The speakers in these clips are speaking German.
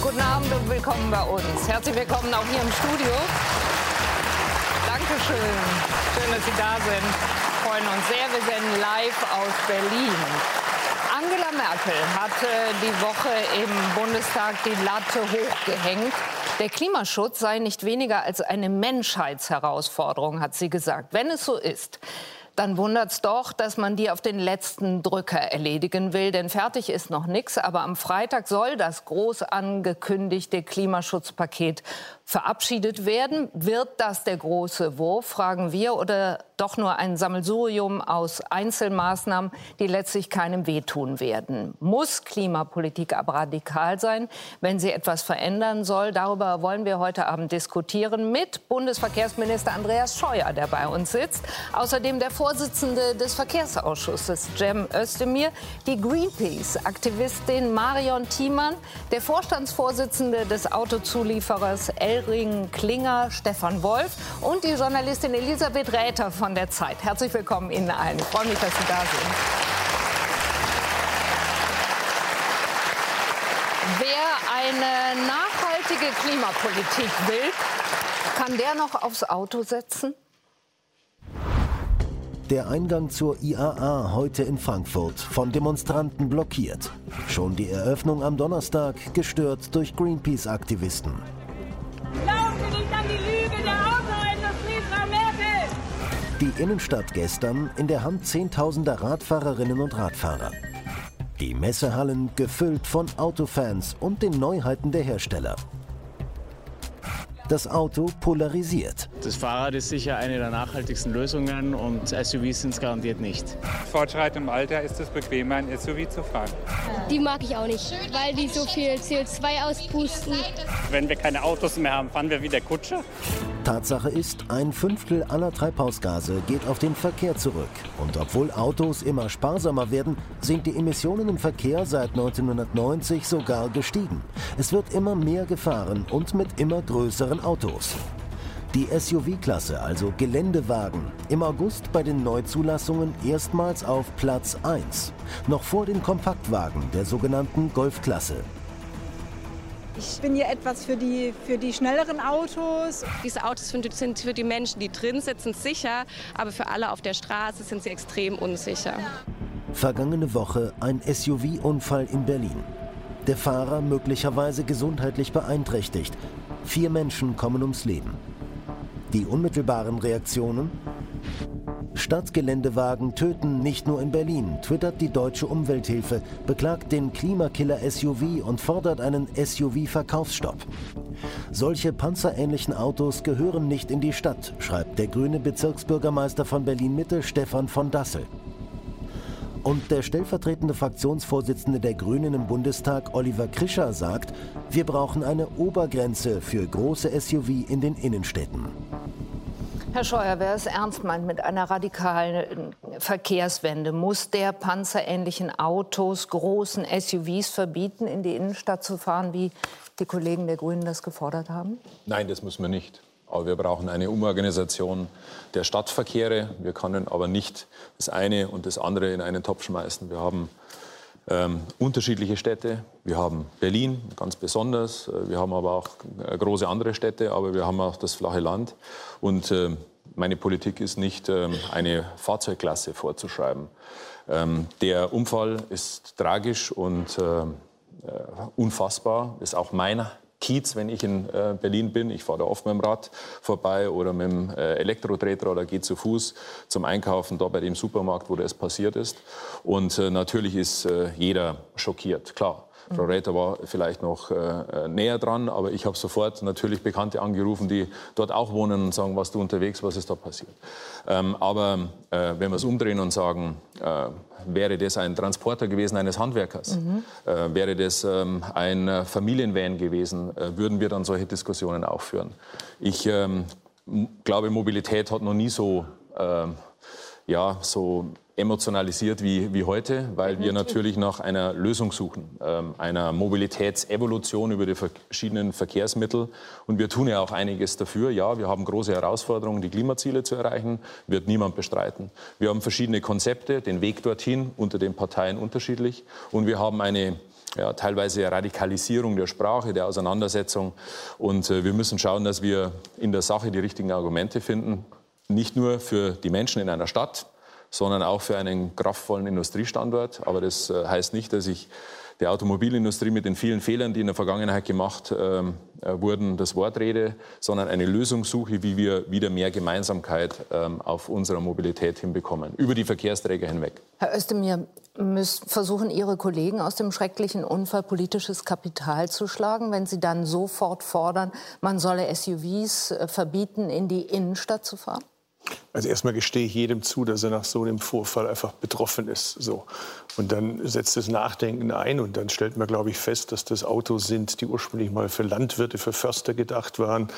Guten Abend und willkommen bei uns. Herzlich willkommen auch hier im Studio. Dankeschön. Schön, dass Sie da sind. Wir freuen uns sehr. Wir senden live aus Berlin. Angela Merkel hatte die Woche im Bundestag die Latte hochgehängt. Der Klimaschutz sei nicht weniger als eine Menschheitsherausforderung, hat sie gesagt. Wenn es so ist, dann wundert es doch, dass man die auf den letzten Drücker erledigen will. Denn fertig ist noch nichts. Aber am Freitag soll das groß angekündigte Klimaschutzpaket verabschiedet werden. Wird das der große Wurf, fragen wir, oder doch nur ein Sammelsurium aus Einzelmaßnahmen, die letztlich keinem wehtun werden? Muss Klimapolitik aber radikal sein, wenn sie etwas verändern soll? Darüber wollen wir heute Abend diskutieren mit Bundesverkehrsminister Andreas Scheuer, der bei uns sitzt. Außerdem der Vorsitzende des Verkehrsausschusses, Cem Özdemir, die Greenpeace-Aktivistin Marion Thiemann, der Vorstandsvorsitzende des Autozulieferers El Elring Klinger, Stefan Wolf und die Journalistin Elisabeth Räther von der Zeit. Herzlich willkommen Ihnen allen. Ich freue mich, dass Sie da sind. Wer eine nachhaltige Klimapolitik will, kann der noch aufs Auto setzen? Der Eingang zur IAA heute in Frankfurt von Demonstranten blockiert. Schon die Eröffnung am Donnerstag gestört durch Greenpeace-Aktivisten. Glauben Sie nicht an die Lüge der Autoindustrie, Frau Merkel! Die Innenstadt gestern in der Hand zehntausender Radfahrerinnen und Radfahrer. Die Messehallen gefüllt von Autofans und den Neuheiten der Hersteller. Das Auto polarisiert. Das Fahrrad ist sicher eine der nachhaltigsten Lösungen und SUVs sind es garantiert nicht. Fortschreitendem Alter ist es bequemer, ein SUV zu fahren. Die mag ich auch nicht, weil die so viel CO2 auspusten. Wenn wir keine Autos mehr haben, fahren wir wieder Kutsche. Tatsache ist, ein Fünftel aller Treibhausgase geht auf den Verkehr zurück. Und obwohl Autos immer sparsamer werden, sind die Emissionen im Verkehr seit 1990 sogar gestiegen. Es wird immer mehr gefahren und mit immer größeren Autos. Die SUV-Klasse, also Geländewagen, im August bei den Neuzulassungen erstmals auf Platz 1, noch vor den Kompaktwagen der sogenannten Golfklasse. Ich bin hier etwas für die, für die schnelleren Autos. Diese Autos sind für die Menschen, die drin sitzen, sicher, aber für alle auf der Straße sind sie extrem unsicher. Vergangene Woche ein SUV-Unfall in Berlin. Der Fahrer möglicherweise gesundheitlich beeinträchtigt. Vier Menschen kommen ums Leben. Die unmittelbaren Reaktionen? Stadtgeländewagen töten nicht nur in Berlin, twittert die Deutsche Umwelthilfe, beklagt den Klimakiller SUV und fordert einen SUV-Verkaufsstopp. Solche panzerähnlichen Autos gehören nicht in die Stadt, schreibt der grüne Bezirksbürgermeister von Berlin-Mitte Stefan von Dassel. Und der stellvertretende Fraktionsvorsitzende der Grünen im Bundestag, Oliver Krischer, sagt, wir brauchen eine Obergrenze für große SUV in den Innenstädten. Herr Scheuer, wer es ernst meint mit einer radikalen Verkehrswende, muss der panzerähnlichen Autos, großen SUVs verbieten, in die Innenstadt zu fahren, wie die Kollegen der Grünen das gefordert haben? Nein, das müssen wir nicht. Aber wir brauchen eine Umorganisation der Stadtverkehre. Wir können aber nicht das eine und das andere in einen Topf schmeißen. Wir haben ähm, unterschiedliche Städte. Wir haben Berlin ganz besonders. Äh, wir haben aber auch äh, große andere Städte, aber wir haben auch das flache Land. Und äh, meine Politik ist nicht, ähm, eine Fahrzeugklasse vorzuschreiben. Ähm, der Unfall ist tragisch und äh, äh unfassbar. Ist auch meiner Kiez, wenn ich in äh, Berlin bin. Ich fahre da oft mit dem Rad vorbei oder mit dem äh, Elektrotreter oder gehe zu Fuß zum Einkaufen da bei dem Supermarkt, wo das passiert ist. Und äh, natürlich ist äh, jeder schockiert, klar. Frau Räther war vielleicht noch äh, näher dran, aber ich habe sofort natürlich Bekannte angerufen, die dort auch wohnen und sagen, was du unterwegs, was ist da passiert. Ähm, aber äh, wenn wir es umdrehen und sagen, äh, wäre das ein Transporter gewesen eines Handwerkers, mhm. Äh, wäre das ähm, ein Familienvan gewesen, äh, würden wir dann solche Diskussionen auch führen. Ich ähm, glaube, Mobilität hat noch nie so, ähm, ja, so emotionalisiert wie, wie heute, weil wir natürlich nach einer Lösung suchen, ähm, einer Mobilitätsevolution über die verschiedenen Verkehrsmittel. Und wir tun ja auch einiges dafür. Ja, wir haben große Herausforderungen, die Klimaziele zu erreichen, wird niemand bestreiten. Wir haben verschiedene Konzepte, den Weg dorthin unter den Parteien unterschiedlich. Und wir haben eine ja, teilweise Radikalisierung der Sprache, der Auseinandersetzung. Und äh, wir müssen schauen, dass wir in der Sache die richtigen Argumente finden. Nicht nur für die Menschen in einer Stadt, sondern auch für einen kraftvollen Industriestandort. Aber das äh, heißt nicht, dass ich der Automobilindustrie mit den vielen Fehlern, die in der Vergangenheit gemacht ähm, äh, wurden, das Wort rede, sondern eine Lösung suche, wie wir wieder mehr Gemeinsamkeit ähm, auf unserer Mobilität hinbekommen, über die Verkehrsträger hinweg. Herr Özdemir, müssen versuchen Ihre Kollegen aus dem schrecklichen Unfall politisches Kapital zu schlagen, wenn sie dann sofort fordern, man solle SUVs äh, verbieten, in die Innenstadt zu fahren? Also erstmal gestehe ich jedem zu, dass er nach so einem Vorfall einfach betroffen ist. So. Und dann setzt das Nachdenken ein und dann stellt man, glaube ich, fest, dass das Autos sind, die ursprünglich mal für Landwirte, für Förster gedacht waren.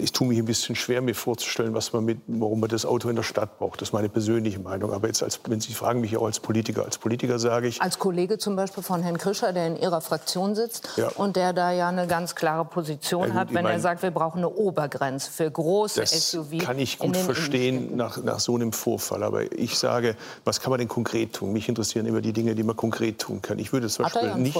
Ich tue mich ein bisschen schwer, mir vorzustellen, was man mit, warum man das Auto in der Stadt braucht. Das ist meine persönliche Meinung. Aber jetzt, als, wenn Sie fragen mich auch als Politiker, als Politiker sage ich... Als Kollege zum Beispiel von Herrn Krischer, der in Ihrer Fraktion sitzt ja. und der da ja eine ganz klare Position ja, gut, hat, wenn mein, er sagt, wir brauchen eine Obergrenze für große das SUV. kann ich gut verstehen nach, nach so einem Vorfall. Aber ich sage, was kann man denn konkret tun? Mich interessieren immer die Dinge, die man konkret tun kann. Ich würde zum Beispiel nicht,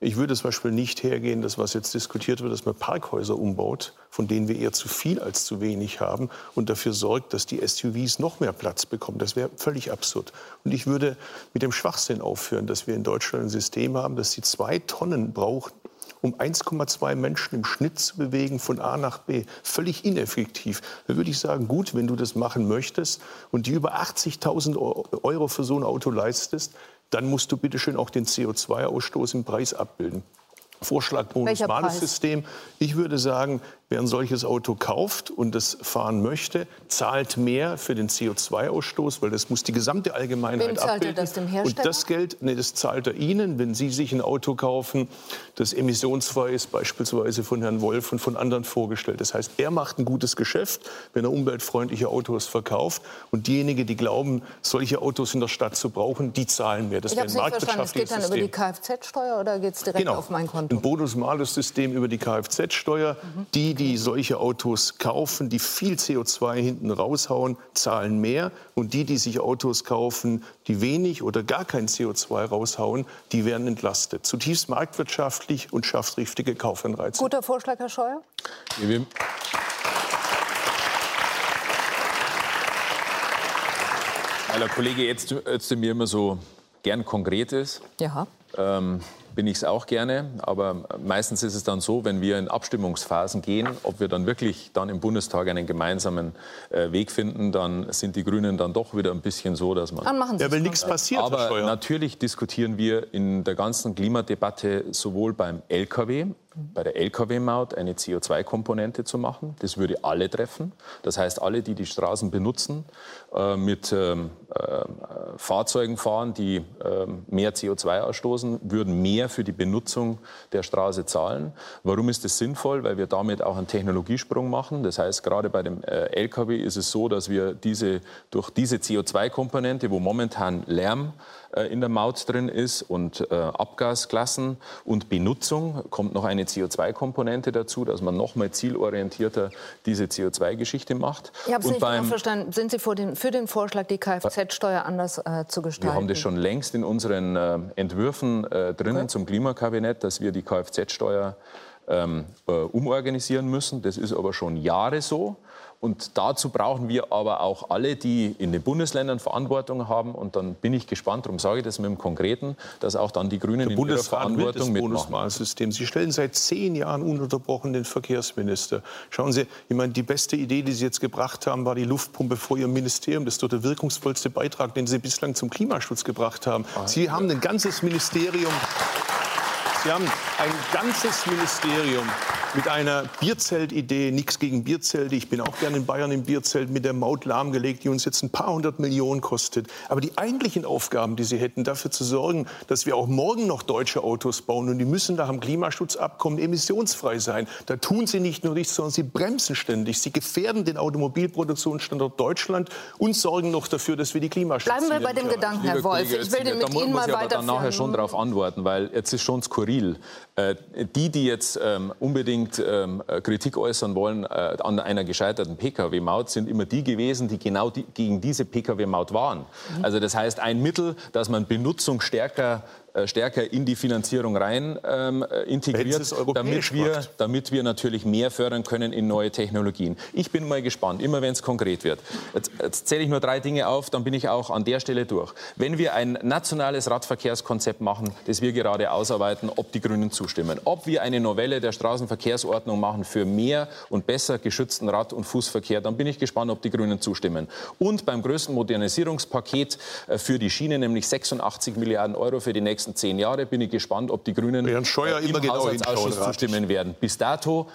ich würde zum Beispiel nicht hergehen, das was jetzt diskutiert wird, dass man Parkhäuser umbaut, von denen wir eher zu viel als zu wenig haben und dafür sorgt, dass die SUVs noch mehr Platz bekommen. Das wäre völlig absurd. Und ich würde mit dem Schwachsinn aufhören, dass wir in Deutschland ein System haben, das sie zwei Tonnen brauchen, um 1,2 Menschen im Schnitt zu bewegen von A nach B. Völlig ineffektiv. Da würde ich sagen, gut, wenn du das machen möchtest und die über 80.000 Euro für so ein Auto leistest, dann musst du bitte schön auch den CO2-Ausstoß im Preis abbilden. Vorschlag Bonus-Malus-System. Ich würde sagen, Wer ein solches Auto kauft und das fahren möchte, zahlt mehr für den CO2-Ausstoß, weil das muss die gesamte Allgemeinheit Wem zahlt abbilden. Er das dem Hersteller? Und das Geld, nee, das zahlt er Ihnen, wenn Sie sich ein Auto kaufen, das emissionsfrei ist, beispielsweise von Herrn Wolf und von anderen vorgestellt. Das heißt, er macht ein gutes Geschäft, wenn er umweltfreundliche Autos verkauft. Und diejenigen, die glauben, solche Autos in der Stadt zu brauchen, die zahlen mehr. Das ich habe nicht verstanden. Es geht dann System. über die Kfz-Steuer oder geht es direkt genau. auf mein Konto? Ein Bonus-Malus-System über die Kfz-Steuer. Mhm. Die die solche Autos kaufen, die viel CO2 hinten raushauen, zahlen mehr. Und die, die sich Autos kaufen, die wenig oder gar kein CO2 raushauen, die werden entlastet. Zutiefst marktwirtschaftlich und schafft richtige Kaufanreize. Guter Vorschlag, Herr Scheuer. Ja, weil der Kollege jetzt, jetzt mir immer so gern konkret ist. Ja. Ähm, bin ich es auch gerne. Aber meistens ist es dann so, wenn wir in Abstimmungsphasen gehen, ob wir dann wirklich dann im Bundestag einen gemeinsamen äh, Weg finden, dann sind die Grünen dann doch wieder ein bisschen so, dass man... Dann machen Sie ja, weil nichts passiert. Aber natürlich diskutieren wir in der ganzen Klimadebatte sowohl beim LKW bei der Lkw-Maut eine CO2-Komponente zu machen. Das würde alle treffen. Das heißt, alle, die die Straßen benutzen, äh, mit ähm, äh, Fahrzeugen fahren, die äh, mehr CO2 ausstoßen, würden mehr für die Benutzung der Straße zahlen. Warum ist das sinnvoll? Weil wir damit auch einen Technologiesprung machen. Das heißt, gerade bei dem äh, Lkw ist es so, dass wir diese, durch diese CO2-Komponente, wo momentan Lärm in der Maut drin ist und äh, Abgasklassen und Benutzung kommt noch eine CO2-Komponente dazu, dass man noch mal zielorientierter diese CO2-Geschichte macht. Ich habe es nicht beim, verstanden. Sind Sie für den, für den Vorschlag, die Kfz-Steuer anders äh, zu gestalten? Wir haben das schon längst in unseren äh, Entwürfen äh, drinnen okay. zum Klimakabinett, dass wir die Kfz-Steuer ähm, äh, umorganisieren müssen. Das ist aber schon Jahre so. Und dazu brauchen wir aber auch alle, die in den Bundesländern Verantwortung haben. Und dann bin ich gespannt, darum sage ich das mit dem Konkreten, dass auch dann die Grünen Der in ihrer Verantwortung mitmachen. Sie stellen seit zehn Jahren ununterbrochen den Verkehrsminister. Schauen Sie, ich meine, die beste Idee, die Sie jetzt gebracht haben, war die Luftpumpe vor Ihrem Ministerium. Das ist doch der wirkungsvollste Beitrag, den Sie bislang zum Klimaschutz gebracht haben. Sie haben ein ganzes Ministerium Sie haben ein ganzes Ministerium mit einer Bierzeltidee, nichts gegen Bierzelte. Ich bin auch gerne in Bayern im Bierzelt mit der Maut lahmgelegt, die uns jetzt ein paar hundert Millionen kostet. Aber die eigentlichen Aufgaben, die Sie hätten, dafür zu sorgen, dass wir auch morgen noch deutsche Autos bauen und die müssen nach dem Klimaschutzabkommen emissionsfrei sein. Da tun Sie nicht nur nichts, sondern Sie bremsen ständig. Sie gefährden den Automobilproduktionsstandort Deutschland und sorgen noch dafür, dass wir die Klimaschutzziele Bleiben wir bei dem Gedanken, Herr Wolf. Ich will den mit Ihnen mal weiterführen. Da muss ich nachher schon darauf antworten, weil jetzt ist schon skurril. Äh, die, die jetzt ähm, unbedingt ähm, Kritik äußern wollen äh, an einer gescheiterten Pkw-Maut, sind immer die gewesen, die genau die, gegen diese Pkw-Maut waren. Mhm. Also das heißt, ein Mittel, dass man Benutzung stärker stärker in die Finanzierung rein ähm, äh, integriert, damit wir, damit wir natürlich mehr fördern können in neue Technologien. Ich bin mal gespannt, immer wenn es konkret wird. Jetzt, jetzt zähle ich nur drei Dinge auf, dann bin ich auch an der Stelle durch. Wenn wir ein nationales Radverkehrskonzept machen, das wir gerade ausarbeiten, ob die Grünen zustimmen, ob wir eine Novelle der Straßenverkehrsordnung machen für mehr und besser geschützten Rad- und Fußverkehr, dann bin ich gespannt, ob die Grünen zustimmen. Und beim größten Modernisierungspaket äh, für die Schiene, nämlich 86 Milliarden Euro für die nächsten zehn Jahre, bin ich gespannt, ob die Grünen äh, im immer genau Haushaltsausschuss zustimmen werden. Bis dato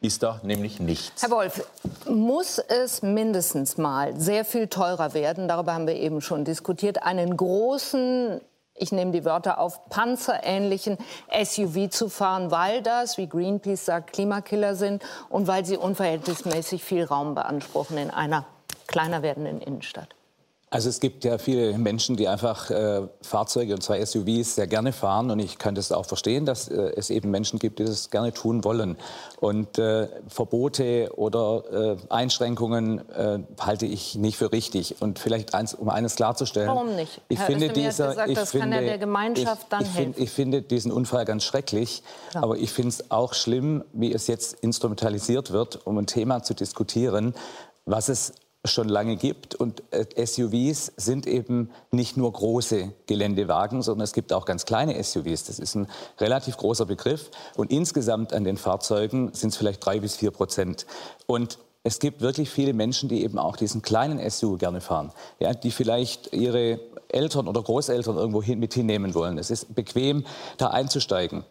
ist da nämlich nichts. Herr Wolf, muss es mindestens mal sehr viel teurer werden, darüber haben wir eben schon diskutiert, einen großen ich nehme die Wörter auf, panzerähnlichen SUV zu fahren, weil das, wie Greenpeace sagt, Klimakiller sind und weil sie unverhältnismäßig viel Raum beanspruchen in einer kleiner werdenden Innenstadt. Also es gibt ja viele Menschen, die einfach äh, Fahrzeuge und zwar SUVs sehr gerne fahren und ich kann das auch verstehen, dass äh, es eben Menschen gibt, die das gerne tun wollen. Und äh, Verbote oder äh, Einschränkungen äh, halte ich nicht für richtig. Und vielleicht eins, um eines klarzustellen. Warum nicht? Ich Herr finde dieser, gesagt, ich das finde, kann ja der Gemeinschaft ich, dann ich, helfen. find, ich finde diesen Unfall ganz schrecklich, Ja. aber ich finde es auch schlimm, wie es jetzt instrumentalisiert wird, um ein Thema zu diskutieren, was es schon lange gibt. Und äh, SUVs sind eben nicht nur große Geländewagen, sondern es gibt auch ganz kleine SUVs. Das ist ein relativ großer Begriff. Und insgesamt an den Fahrzeugen sind es vielleicht drei bis vier Prozent. Und es gibt wirklich viele Menschen, die eben auch diesen kleinen SUV gerne fahren, ja, die vielleicht ihre Eltern oder Großeltern irgendwo hin, mit hinnehmen wollen. Es ist bequem, da einzusteigen.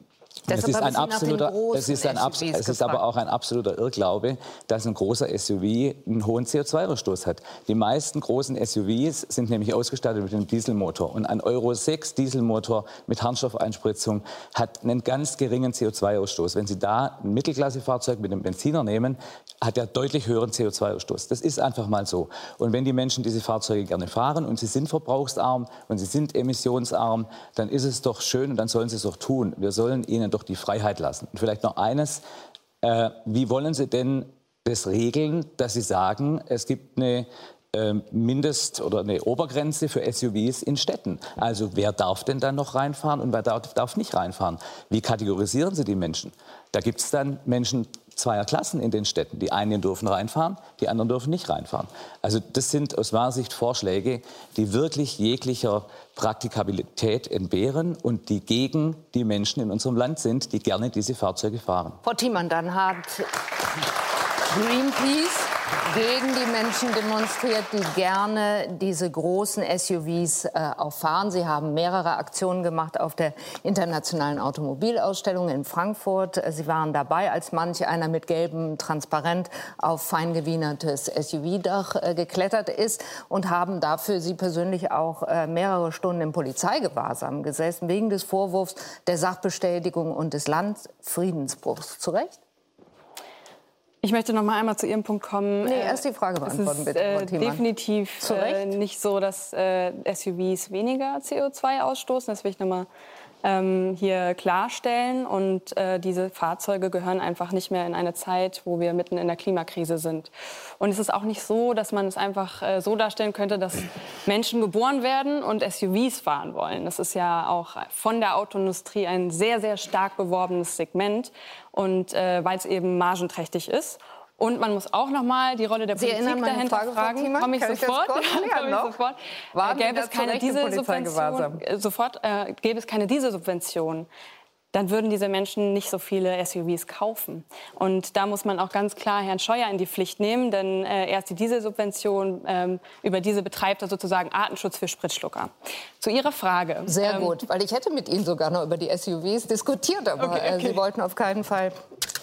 Es ist, ein absoluter, es, ist ein, SUVs es ist aber auch ein absoluter Irrglaube, dass ein großer SUV einen hohen CO2-Ausstoß hat. Die meisten großen SUVs sind nämlich ausgestattet mit einem Dieselmotor. Und ein Euro 6 Dieselmotor mit Harnstoffeinspritzung hat einen ganz geringen CO2-Ausstoß. Wenn Sie da ein Mittelklassefahrzeug mit einem Benziner nehmen, hat er deutlich höheren CO2-Ausstoß. Das ist einfach mal so. Und wenn die Menschen diese Fahrzeuge gerne fahren und sie sind verbrauchsarm und sie sind emissionsarm, dann ist es doch schön und dann sollen sie es auch tun. Wir sollen ihnen doch die Freiheit lassen. Und vielleicht noch eines. Äh, wie wollen Sie denn das regeln, dass Sie sagen, es gibt eine ähm, Mindest- oder eine Obergrenze für SUVs in Städten. Also wer darf denn dann noch reinfahren und wer darf, darf nicht reinfahren? Wie kategorisieren Sie die Menschen? Da gibt es dann Menschen zweier Klassen in den Städten. Die einen dürfen reinfahren, die anderen dürfen nicht reinfahren. Also das sind aus meiner Sicht Vorschläge, die wirklich jeglicher Praktikabilität entbehren und die gegen die Menschen in unserem Land sind, die gerne diese Fahrzeuge fahren. Frau Thiemann, dann hat Greenpeace gegen die Menschen demonstriert, die gerne diese großen SUVs äh, auch fahren. Sie haben mehrere Aktionen gemacht auf der internationalen Automobilausstellung in Frankfurt. Sie waren dabei, als manch einer mit gelbem Transparent auf feingewinertes SUV-Dach äh, geklettert ist und haben dafür Sie persönlich auch äh, mehrere Stunden im Polizeigewahrsam gesessen, wegen des Vorwurfs der Sachbestätigung und des Landfriedensbruchs. Zu Recht? Ich möchte noch mal einmal zu Ihrem Punkt kommen. Nee, Äh, erst die Frage beantworten, es ist, bitte, äh, definitiv äh, nicht so, dass äh, SUVs weniger CO2 ausstoßen. Das will ich noch mal ähm, hier klarstellen. Und äh, diese Fahrzeuge gehören einfach nicht mehr in eine Zeit, wo wir mitten in der Klimakrise sind. Und es ist auch nicht so, dass man es einfach äh, so darstellen könnte, dass Menschen geboren werden und SUVs fahren wollen. Das ist ja auch von der Autoindustrie ein sehr, sehr stark beworbenes Segment. Und äh, weil es eben margenträchtig ist. Und man muss auch noch mal die Rolle der Sie Politik dahinter Frage, fragen. Komme ich ich sofort. Komme ich noch? sofort. Äh, gäbe es keine diese? Subvention, äh, sofort äh, gäbe es keine diese Subvention, dann würden diese Menschen nicht so viele SUVs kaufen. Und da muss man auch ganz klar Herrn Scheuer in die Pflicht nehmen, denn äh, erst die Dieselsubvention, ähm, über diese betreibt er sozusagen Artenschutz für Spritschlucker. Zu Ihrer Frage. Sehr ähm, gut, weil ich hätte mit Ihnen sogar noch über die SUVs diskutiert, aber Okay, äh, okay. Sie wollten auf keinen Fall.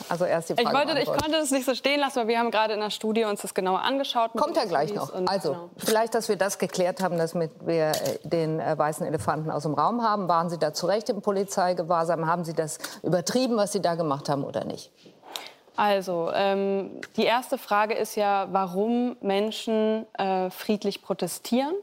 Also erst die Frage Ich, wollte, ich konnte es nicht so stehen lassen, weil wir haben gerade in der Studie uns das genauer angeschaut. Kommt ja gleich noch. Also, genau. vielleicht, dass wir das geklärt haben, dass wir äh, den äh, weißen Elefanten aus dem Raum haben. Waren Sie da zu Recht im Polizeigewahrsam? Haben Sie das übertrieben, was Sie da gemacht haben oder nicht? Also, ähm, die erste Frage ist ja, warum Menschen äh, friedlich protestieren.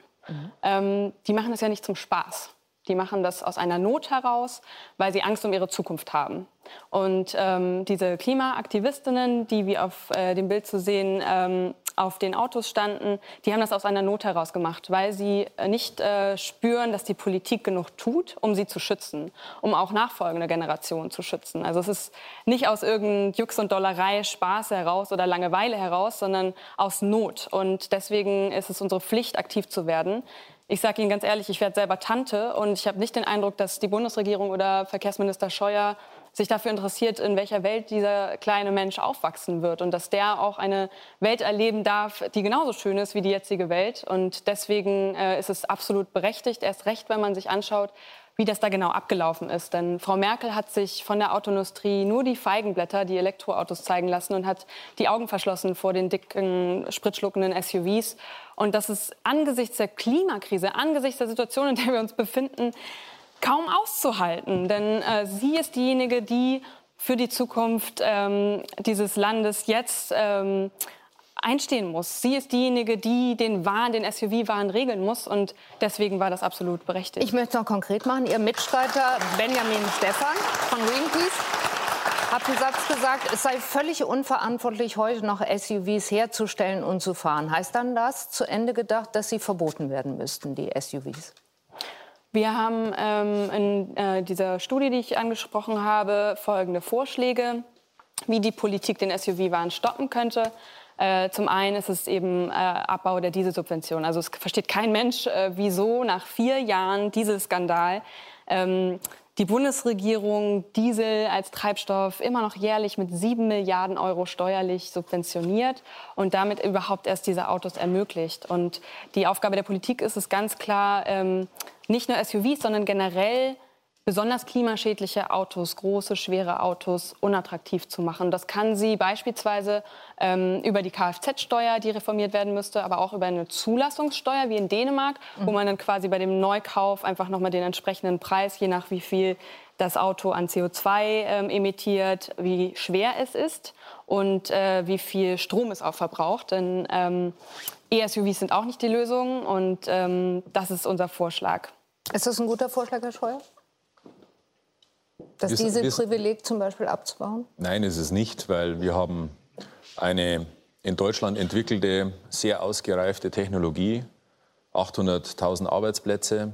Ähm, die machen das ja nicht zum Spaß. Die machen das aus einer Not heraus, weil sie Angst um ihre Zukunft haben. Und ähm, diese Klimaaktivistinnen, die wie auf äh, dem Bild zu sehen ähm, auf den Autos standen, die haben das aus einer Not heraus gemacht, weil sie äh, nicht äh, spüren, dass die Politik genug tut, um sie zu schützen, um auch nachfolgende Generationen zu schützen. Also es ist nicht aus irgendeinem Jux und Dollerei, Spaß heraus oder Langeweile heraus, sondern aus Not. Und deswegen ist es unsere Pflicht, aktiv zu werden. Ich sage Ihnen ganz ehrlich, ich werde selber Tante und ich habe nicht den Eindruck, dass die Bundesregierung oder Verkehrsminister Scheuer sich dafür interessiert, in welcher Welt dieser kleine Mensch aufwachsen wird und dass der auch eine Welt erleben darf, die genauso schön ist wie die jetzige Welt. Und deswegen äh, ist es absolut berechtigt, erst recht, wenn man sich anschaut, wie das da genau abgelaufen ist. Denn Frau Merkel hat sich von der Autoindustrie nur die Feigenblätter, die Elektroautos zeigen lassen und hat die Augen verschlossen vor den dicken, spritschluckenden SUVs. Und das ist angesichts der Klimakrise, angesichts der Situation, in der wir uns befinden, kaum auszuhalten. Denn äh, sie ist diejenige, die für die Zukunft ähm, dieses Landes jetzt ähm, einstehen muss. Sie ist diejenige, die den Wahn, den SUV-Wahn regeln muss. Und deswegen war das absolut berechtigt. Ich möchte es noch konkret machen. Ihr Mitstreiter Benjamin Stephan von Greenpeace hat einen Satz gesagt, es sei völlig unverantwortlich, heute noch SUVs herzustellen und zu fahren. Heißt dann das zu Ende gedacht, dass sie verboten werden müssten, die SUVs? Wir haben ähm, in äh, dieser Studie, die ich angesprochen habe, folgende Vorschläge, wie die Politik den SUV-Wahn stoppen könnte. Äh, zum einen ist es eben äh, Abbau der Dieselsubvention. Also es versteht kein Mensch, äh, wieso nach vier Jahren Dieselskandal ähm, die Bundesregierung Diesel als Treibstoff immer noch jährlich mit sieben Milliarden Euro steuerlich subventioniert und damit überhaupt erst diese Autos ermöglicht. Und die Aufgabe der Politik ist es ganz klar, ähm, nicht nur SUVs, sondern generell besonders klimaschädliche Autos, große, schwere Autos unattraktiv zu machen. Das kann sie beispielsweise ähm, über die Kfz-Steuer, die reformiert werden müsste, aber auch über eine Zulassungssteuer wie in Dänemark, mhm. wo man dann quasi bei dem Neukauf einfach nochmal den entsprechenden Preis, je nach wie viel das Auto an CO2 ähm, emittiert, wie schwer es ist und äh, wie viel Strom es auch verbraucht. Denn ähm, E-SUVs sind auch nicht die Lösung und ähm, das ist unser Vorschlag. Ist das ein guter Vorschlag, Herr Scheuer? Das Dieselprivileg zum Beispiel abzubauen? Nein, ist es nicht, weil wir haben eine in Deutschland entwickelte, sehr ausgereifte Technologie, 800.000 Arbeitsplätze,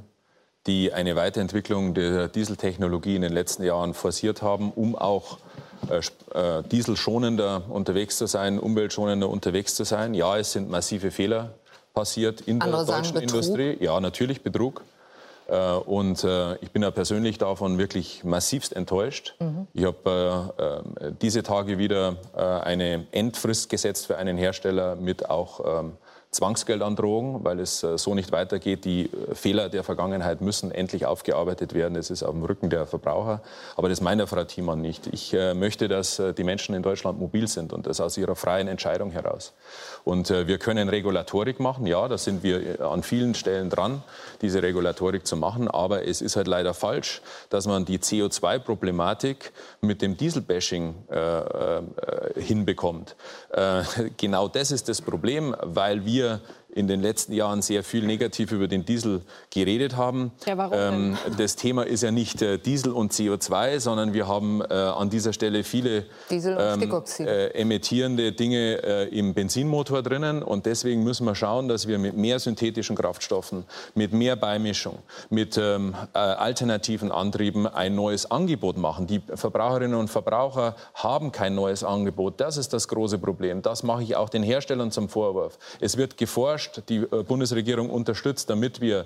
die eine Weiterentwicklung der Dieseltechnologie in den letzten Jahren forciert haben, um auch äh, äh dieselschonender unterwegs zu sein, umweltschonender unterwegs zu sein. Ja, es sind massive Fehler passiert in Andere der deutschen Industrie. Ja, natürlich Betrug. Äh, und äh, ich bin ja persönlich davon wirklich massivst enttäuscht. Mhm. Ich habe äh, diese Tage wieder eine Endfrist gesetzt für einen Hersteller mit auch ähm, Zwangsgeldandrohung, weil es so nicht weitergeht. Die Fehler der Vergangenheit müssen endlich aufgearbeitet werden. Es ist auf dem Rücken der Verbraucher. Aber das meint der Frau Thiemann nicht. Ich möchte, dass die Menschen in Deutschland mobil sind und das aus ihrer freien Entscheidung heraus. Und wir können Regulatorik machen. Ja, da sind wir an vielen Stellen dran, diese Regulatorik zu machen. Aber es ist halt leider falsch, dass man die CO2-Problematik mit dem Dieselbashing äh, äh, hinbekommt. Äh, genau das ist das Problem, weil wir in den letzten Jahren sehr viel negativ über den Diesel geredet haben. Ja, warum ähm, das Thema ist ja nicht äh, Diesel und CO2, sondern wir haben äh, an dieser Stelle viele ähm, äh, emittierende Dinge äh, im Benzinmotor drinnen. Und deswegen müssen wir schauen, dass wir mit mehr synthetischen Kraftstoffen, mit mehr Beimischung, mit ähm, äh, alternativen Antrieben ein neues Angebot machen. Die Verbraucherinnen und Verbraucher haben kein neues Angebot. Das ist das große Problem. Das mache ich auch den Herstellern zum Vorwurf. Es wird geforscht, forscht, die äh, Bundesregierung unterstützt, damit wir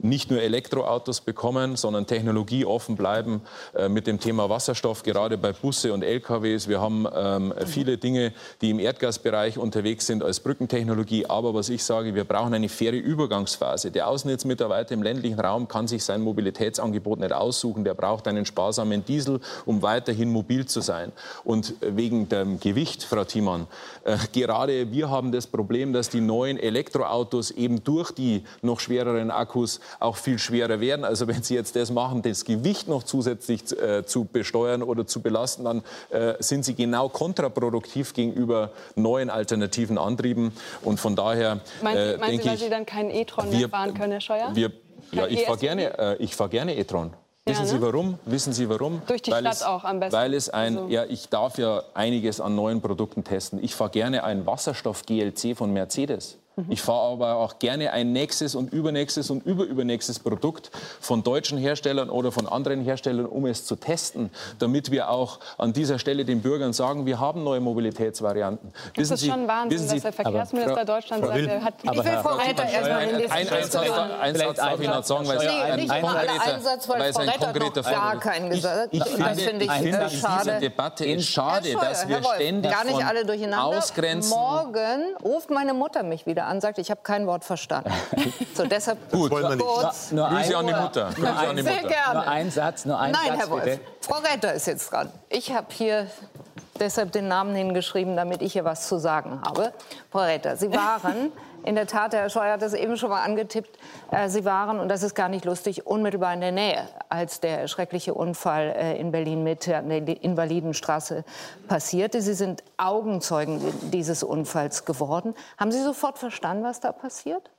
nicht nur Elektroautos bekommen, sondern technologieoffen bleiben äh, mit dem Thema Wasserstoff, gerade bei Busse und LKWs. Wir haben ähm, viele Dinge, die im Erdgasbereich unterwegs sind als Brückentechnologie. Aber was ich sage, wir brauchen eine faire Übergangsphase. Der Außennetzmitarbeiter im ländlichen Raum kann sich sein Mobilitätsangebot nicht aussuchen. Der braucht einen sparsamen Diesel, um weiterhin mobil zu sein. Und wegen dem Gewicht, Frau Thiemann, äh, gerade wir haben das Problem, dass die neuen Elektroautos eben durch die noch schwereren Akkus auch viel schwerer werden. Also wenn Sie jetzt das machen, das Gewicht noch zusätzlich äh, zu besteuern oder zu belasten, dann äh, sind Sie genau kontraproduktiv gegenüber neuen alternativen Antrieben. Und von daher äh, denke ich, weil Sie dann keinen E-Tron mehr fahren können, Herr Scheuer? Wir, ja, ich fahre gerne, äh, fahr gerne E-Tron. Wissen Sie warum? Wissen Sie warum? Durch die weil Stadt es, auch am besten. Weil es ein, Also- ja, ich darf ja einiges an neuen Produkten testen. Ich fahre gerne ein Wasserstoff GLC von Mercedes. Mhm. Ich fahre aber auch gerne ein nächstes und übernächstes und überübernächstes Produkt von deutschen Herstellern oder von anderen Herstellern, um es zu testen, damit wir auch an dieser Stelle den Bürgern sagen, wir haben neue Mobilitätsvarianten. Das ist schon Wahnsinn, dass der Verkehrsminister Aber- Deutschland Frau sagt, er hat... Ich will Frau Reiter erstmal in ein, diese ein, ein, Satz, Diskussion. ein Satz darf ich noch sagen, weil es Nee, ein, konkreter, Einsatz, weil Frau ein Reiter konkreter noch gar Fall ist. keinen gesagt Ich, ich Das finde, finde ich ich finde an dieser schade. Debatte ist schade, Scheuer, dass wir Wolf, ständig gar nicht alle durcheinander. Ausgrenzen. Morgen ruft meine Mutter mich wieder an, sagt, ich habe kein Wort verstanden. so deshalb Gut, wollen wir nicht. kurz. Nur Grüße ein- an die Mutter. Grüße an die Sehr Mutter. gerne. Nur ein Satz, nur ein Nein, Satz Herr Wolf. bitte. Frau Reiter ist jetzt dran. Ich habe hier deshalb den Namen hingeschrieben, damit ich hier was zu sagen habe. Frau Retter, Sie waren, in der Tat, Herr Scheuer hat das eben schon mal angetippt, äh, Sie waren, und das ist gar nicht lustig, unmittelbar in der Nähe, als der schreckliche Unfall äh, in Berlin Mitte an der Invalidenstraße passierte. Sie sind Augenzeugen dieses Unfalls geworden. Haben Sie sofort verstanden, was da passiert?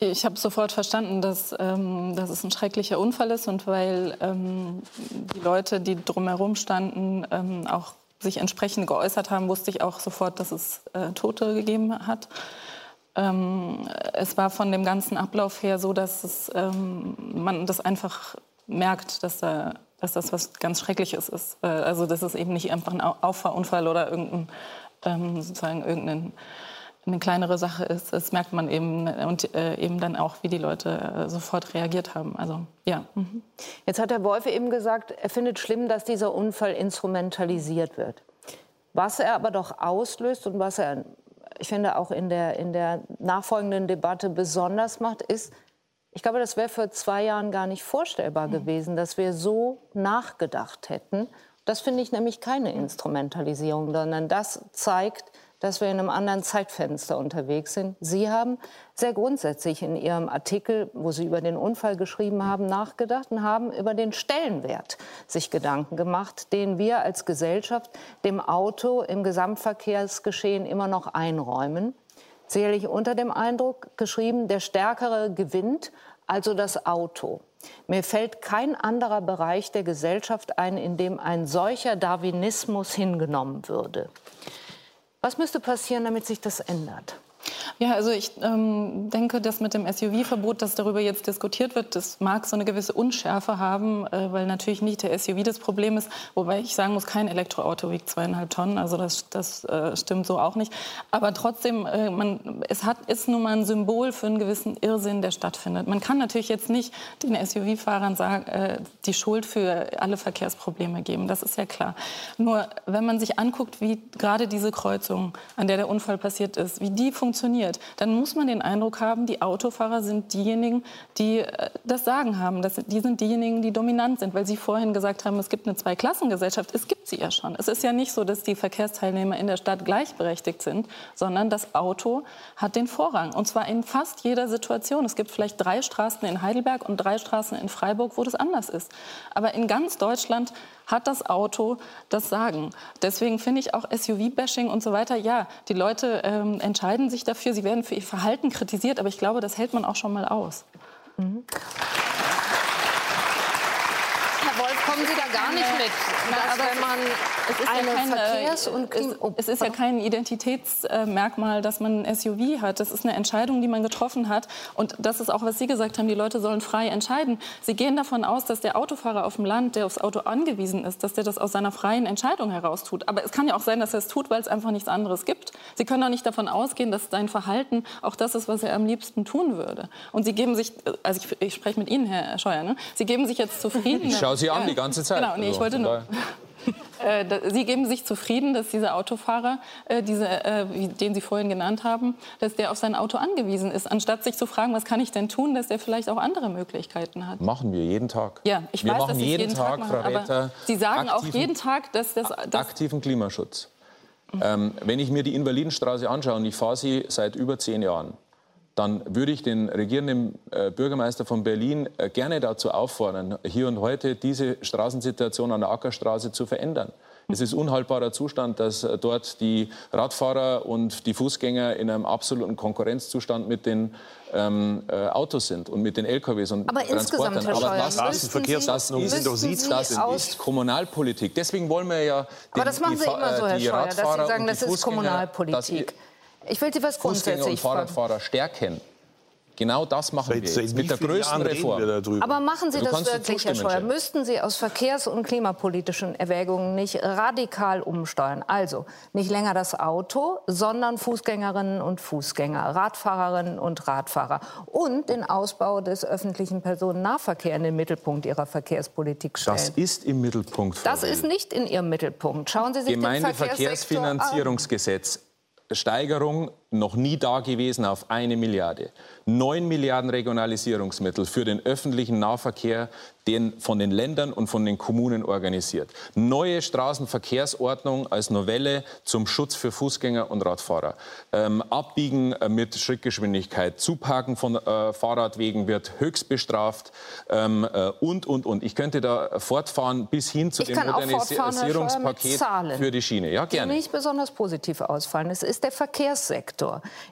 Ich habe sofort verstanden, dass, ähm, dass es ein schrecklicher Unfall ist und weil ähm, die Leute, die drumherum standen, ähm, auch sich entsprechend geäußert haben, wusste ich auch sofort, dass es äh, Tote gegeben hat. Ähm, es war von dem ganzen Ablauf her so, dass es, ähm, man das einfach merkt, dass, da, dass das was ganz Schreckliches ist. Äh, also dass es eben nicht einfach ein Au- Auffahrunfall oder irgendein, ähm, sozusagen irgendein eine kleinere Sache ist, das merkt man eben und äh, eben dann auch, wie die Leute äh, sofort reagiert haben. Also ja. Mhm. Jetzt hat Herr Wolf eben gesagt, er findet schlimm, dass dieser Unfall instrumentalisiert wird. Was er aber doch auslöst und was er, ich finde, auch in der, in der nachfolgenden Debatte besonders macht, ist, ich glaube, das wäre vor zwei Jahren gar nicht vorstellbar gewesen, dass wir so nachgedacht hätten. Das finde ich nämlich keine Instrumentalisierung, sondern das zeigt, dass wir in einem anderen Zeitfenster unterwegs sind. Sie haben sehr grundsätzlich in Ihrem Artikel, wo Sie über den Unfall geschrieben haben, nachgedacht und haben über den Stellenwert sich Gedanken gemacht, den wir als Gesellschaft dem Auto im Gesamtverkehrsgeschehen immer noch einräumen. Sicherlich unter dem Eindruck geschrieben, der Stärkere gewinnt, also das Auto. Mir fällt kein anderer Bereich der Gesellschaft ein, in dem ein solcher Darwinismus hingenommen würde. Was müsste passieren, damit sich das ändert? Ja, also ich ähm, denke, dass mit dem SUV-Verbot, das darüber jetzt diskutiert wird, das mag so eine gewisse Unschärfe haben, äh, weil natürlich nicht der SUV das Problem ist. Wobei ich sagen muss, kein Elektroauto wiegt zweieinhalb Tonnen, also das, das äh, stimmt so auch nicht. Aber trotzdem, äh, man, es hat, ist nun mal ein Symbol für einen gewissen Irrsinn, der stattfindet. Man kann natürlich jetzt nicht den SUV-Fahrern sagen, äh, die Schuld für alle Verkehrsprobleme geben, das ist ja klar. Nur wenn man sich anguckt, wie gerade diese Kreuzung, an der der Unfall passiert ist, wie die funktioniert, dann muss man den Eindruck haben, die Autofahrer sind diejenigen, die äh, das Sagen haben. Das, die sind diejenigen, die dominant sind, weil Sie vorhin gesagt haben, es gibt eine Zweiklassengesellschaft. Es gibt sie ja schon. Es ist ja nicht so, dass die Verkehrsteilnehmer in der Stadt gleichberechtigt sind, sondern das Auto hat den Vorrang. Und zwar in fast jeder Situation. Es gibt vielleicht drei Straßen in Heidelberg und drei Straßen in Freiburg, wo das anders ist. Aber in ganz Deutschland hat das Auto das Sagen. Deswegen finde ich auch SUV-Bashing und so weiter, ja, die Leute ähm, entscheiden sich dafür, sie werden für ihr Verhalten kritisiert, aber ich glaube, das hält man auch schon mal aus. Mhm. Kommen Sie da gar nicht mit, dass wenn man Es ist, eine ja kein, Verkehrs- und es, Klima- oh, es ist ja kein Identitätsmerkmal, dass man ein SUV hat. Das ist eine Entscheidung, die man getroffen hat. Und das ist auch, was Sie gesagt haben, die Leute sollen frei entscheiden. Sie gehen davon aus, dass der Autofahrer auf dem Land, der aufs Auto angewiesen ist, dass der das aus seiner freien Entscheidung heraus tut. Aber es kann ja auch sein, dass er es tut, weil es einfach nichts anderes gibt. Sie können doch nicht davon ausgehen, dass sein Verhalten auch das ist, was er am liebsten tun würde. Und Sie geben sich, also ich, ich spreche mit Ihnen, Herr Scheuer, ne? Sie geben sich jetzt zufrieden. Ich schaue Sie an die ganze Zeit. Genau, nee, ich Also, wollte nur. Äh, Sie geben sich zufrieden, dass dieser Autofahrer, äh, diese, äh, den Sie vorhin genannt haben, dass der auf sein Auto angewiesen ist, anstatt sich zu fragen, was kann ich denn tun, dass der vielleicht auch andere Möglichkeiten hat. Machen wir jeden Tag. Ja, ich wir weiß, machen dass jeden, jeden Tag, machen, Frau aber Räther, Sie sagen auch aktiven- jeden Tag, dass das... das aktiven Klimaschutz. Ähm, wenn ich mir die Invalidenstraße anschaue, und ich fahre sie seit über zehn Jahren, dann würde ich den regierenden äh, Bürgermeister von Berlin äh, gerne dazu auffordern, hier und heute diese Straßensituation an der Ackerstraße zu verändern. Es ist unhaltbarer Zustand, dass äh, dort die Radfahrer und die Fußgänger in einem absoluten Konkurrenzzustand mit den ähm, äh, Autos sind und mit den LKWs und Aber insgesamt, Herr Aber das, Straßenverkehrsordnung das, sind doch Sie das ist Kommunalpolitik. Deswegen wollen wir ja den, Aber das machen die, Sie immer so, Herr die Scheuer, dass Sie sagen, das die ist Fußgänger, Kommunalpolitik. Ich will Sie was Fußgänger und. Fahrradfahrer stärken. Genau das machen wir jetzt mit der größten Reform. Aber machen Sie Du das wirklich, Herr Scheuer? Müssten Sie aus verkehrs- und klimapolitischen Erwägungen nicht radikal umsteuern? Also nicht länger das Auto, sondern Fußgängerinnen und Fußgänger, Radfahrerinnen und Radfahrer und den Ausbau des öffentlichen Personennahverkehrs in den Mittelpunkt Ihrer Verkehrspolitik stellen. Das ist im Mittelpunkt. Frau Das ist nicht in Ihrem Mittelpunkt. Schauen Sie sich den Verkehrssektor an. Gemeindeverkehrsfinanzierungsgesetz. Steigerung noch nie da gewesen auf eine Milliarde. 9 Milliarden Regionalisierungsmittel für den öffentlichen Nahverkehr, den von den Ländern und von den Kommunen organisiert. Neue Straßenverkehrsordnung als Novelle zum Schutz für Fußgänger und Radfahrer. Ähm, Abbiegen äh, mit Schrittgeschwindigkeit, Zuparken von äh, Fahrradwegen wird höchst bestraft ähm, äh, und, und, und. Ich könnte da fortfahren bis hin zu Ich dem Modernisierungspaket für die Schiene. Ja, die gerne. nicht besonders positiv ausfallen. Es ist der Verkehrssektor,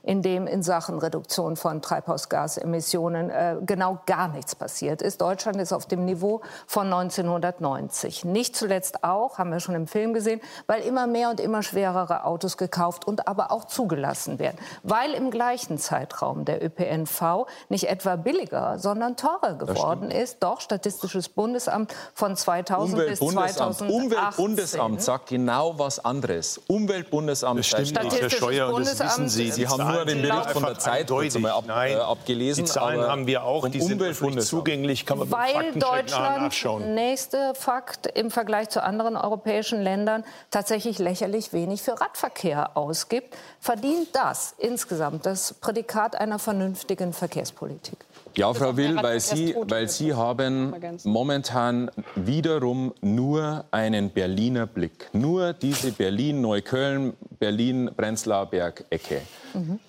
in dem in Sachen Reduktion von Treibhausgasemissionen äh, genau gar nichts passiert ist. Deutschland ist auf dem Niveau von 1990. Nicht zuletzt auch, haben wir schon im Film gesehen, weil immer mehr und immer schwerere Autos gekauft und aber auch zugelassen werden. Weil im gleichen Zeitraum der ÖPNV nicht etwa billiger, sondern teurer geworden ist. Doch, Statistisches Bundesamt von 2000 bis Umweltbundesamt. 2018. Umweltbundesamt sagt genau was anderes. Umweltbundesamt Das stimmt nicht, Herr Scheuer, und das wissen Sie. Sie haben nur den Bericht von der Zeit ab, Nein, äh, abgelesen. Die Zahlen aber haben wir auch, die sind öffentlich zugänglich, kann man Weil Deutschland, nachschauen. nächste Fakt, im Vergleich zu anderen europäischen Ländern tatsächlich lächerlich wenig für Radverkehr ausgibt, verdient das insgesamt das Prädikat einer vernünftigen Verkehrspolitik. Ja, Frau Will, weil Sie, weil Sie haben momentan wiederum nur einen Berliner Blick. Nur diese Berlin-Neukölln, Berlin-Prenzlauer Berg-Ecke.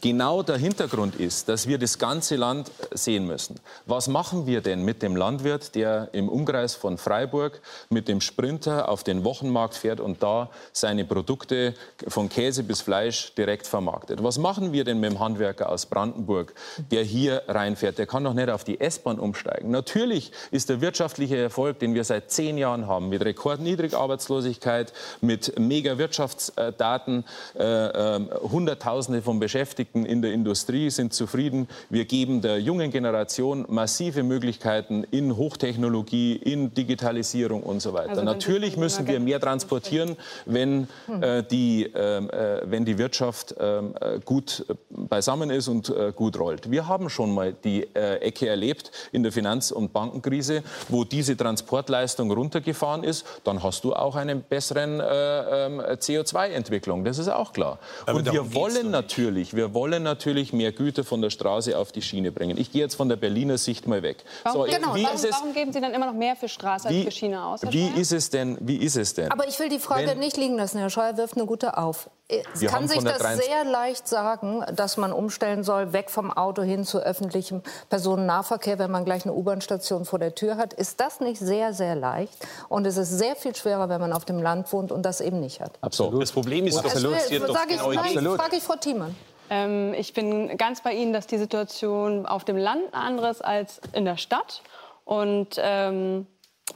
Genau der Hintergrund ist, dass wir das ganze Land sehen müssen. Was machen wir denn mit dem Landwirt, der im Umkreis von Freiburg mit dem Sprinter auf den Wochenmarkt fährt und da seine Produkte von Käse bis Fleisch direkt vermarktet? Was machen wir denn mit dem Handwerker aus Brandenburg, der hier reinfährt? Der kann doch nicht auf die S-Bahn umsteigen. Natürlich ist der wirtschaftliche Erfolg, den wir seit zehn Jahren haben, mit rekordniedriger Arbeitslosigkeit, mit mega Wirtschaftsdaten, äh, äh, Hunderttausende von Beschäftigten in der Industrie sind zufrieden. Wir geben der jungen Generation massive Möglichkeiten in Hochtechnologie, in Digitalisierung und so weiter. Also Natürlich müssen wir mehr transportieren, wenn, äh, die, ähm, äh, wenn die Wirtschaft ähm, äh, gut äh, beisammen ist und äh, gut rollt. Wir haben schon mal die äh, Ecke erlebt in der Finanz- und Bankenkrise, wo diese Transportleistung runtergefahren ist. Dann hast du auch eine besseren äh, ähm, CO2-Entwicklung. Das ist auch klar. Aber und wir wollen natürlich, wir wollen natürlich mehr Güter von der Straße auf die Schiene bringen. Ich gehe jetzt von der Berliner Sicht mal weg. Warum, So, genau, wie warum, ist es, warum geben Sie dann immer noch mehr für Straße als wie, für Schiene aus? Wie ist es denn? Wie ist es denn? Aber ich will die Frage Wenn- nicht liegen lassen. Herr Scheuer wirft eine gute auf. Es Wir kann haben sich das 23 sehr leicht sagen, dass man umstellen soll, weg vom Auto hin zu öffentlichem Personennahverkehr, wenn man gleich eine U-Bahn-Station vor der Tür hat. Ist das nicht sehr, sehr leicht? Und es ist sehr viel schwerer, wenn man auf dem Land wohnt und das eben nicht hat. Absolut. Das Problem ist doch, das passiert doch sage ich, genau frage ich Frau Thiemann. Ähm, ich bin ganz bei Ihnen, dass die Situation auf dem Land ist als in der Stadt. Und ähm,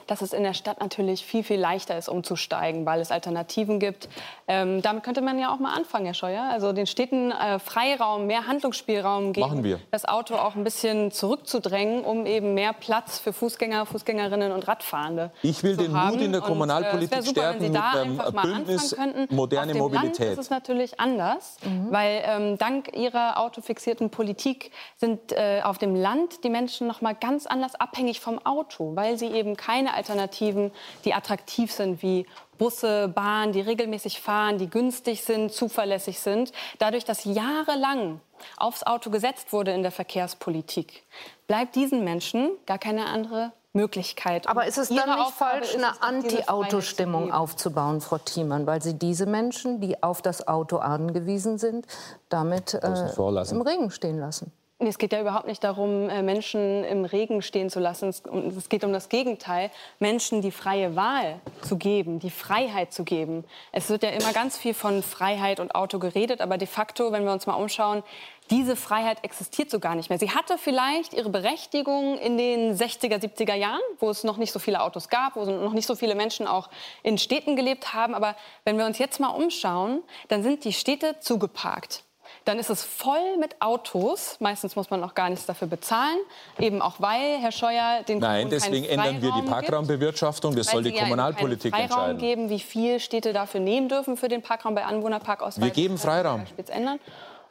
dass es in der Stadt natürlich viel, viel leichter ist, umzusteigen, weil es Alternativen gibt. Ähm, damit könnte man ja auch mal anfangen, Herr Scheuer. Also den Städten äh, Freiraum, mehr Handlungsspielraum geben, Machen wir. das Auto auch ein bisschen zurückzudrängen, um eben mehr Platz für Fußgänger, Fußgängerinnen und Radfahrende Ich will zu den haben. Mut in der Und, Kommunalpolitik äh, es wäre super, stärken wenn Sie da mit einem einfach mal Bündnis anfangen könnten. moderne Auf dem Mobilität. Land ist es natürlich anders, weil ähm, dank Ihrer autofixierten Politik sind äh, auf dem Land die Menschen noch mal ganz anders abhängig vom Auto, weil sie eben keine Alternativen, die attraktiv sind wie Busse, Bahn, die regelmäßig fahren, die günstig sind, zuverlässig sind. Dadurch, dass jahrelang aufs Auto gesetzt wurde in der Verkehrspolitik, bleibt diesen Menschen gar keine andere Möglichkeit. Aber ist es dann nicht Aufgabe falsch, eine Anti-Auto-Stimmung aufzubauen, Frau Thiemann, weil Sie diese Menschen, die auf das Auto angewiesen sind, damit äh, im Regen stehen lassen? Es geht ja überhaupt nicht darum, äh, Menschen im Regen stehen zu lassen. Es geht um das Gegenteil, Menschen die freie Wahl zu geben, die Freiheit zu geben. Es wird ja immer ganz viel von Freiheit und Auto geredet, aber de facto, wenn wir uns mal umschauen, diese Freiheit existiert so gar nicht mehr. Sie hatte vielleicht ihre Berechtigung in den 60er, 70er Jahren, wo es noch nicht so viele Autos gab, wo noch nicht so viele Menschen auch in Städten gelebt haben. Aber wenn wir uns jetzt mal umschauen, dann sind die Städte zugeparkt dann ist es voll mit Autos. Meistens muss man auch gar nichts dafür bezahlen. Eben auch weil Herr Scheuer den Nein, deswegen ändern wir die Parkraumbewirtschaftung. Das soll die Kommunalpolitik Freiraum entscheiden. geben, wie viel Städte dafür nehmen dürfen für den Parkraum bei Anwohnerparkausweis. Wir geben Freiraum. Ändern.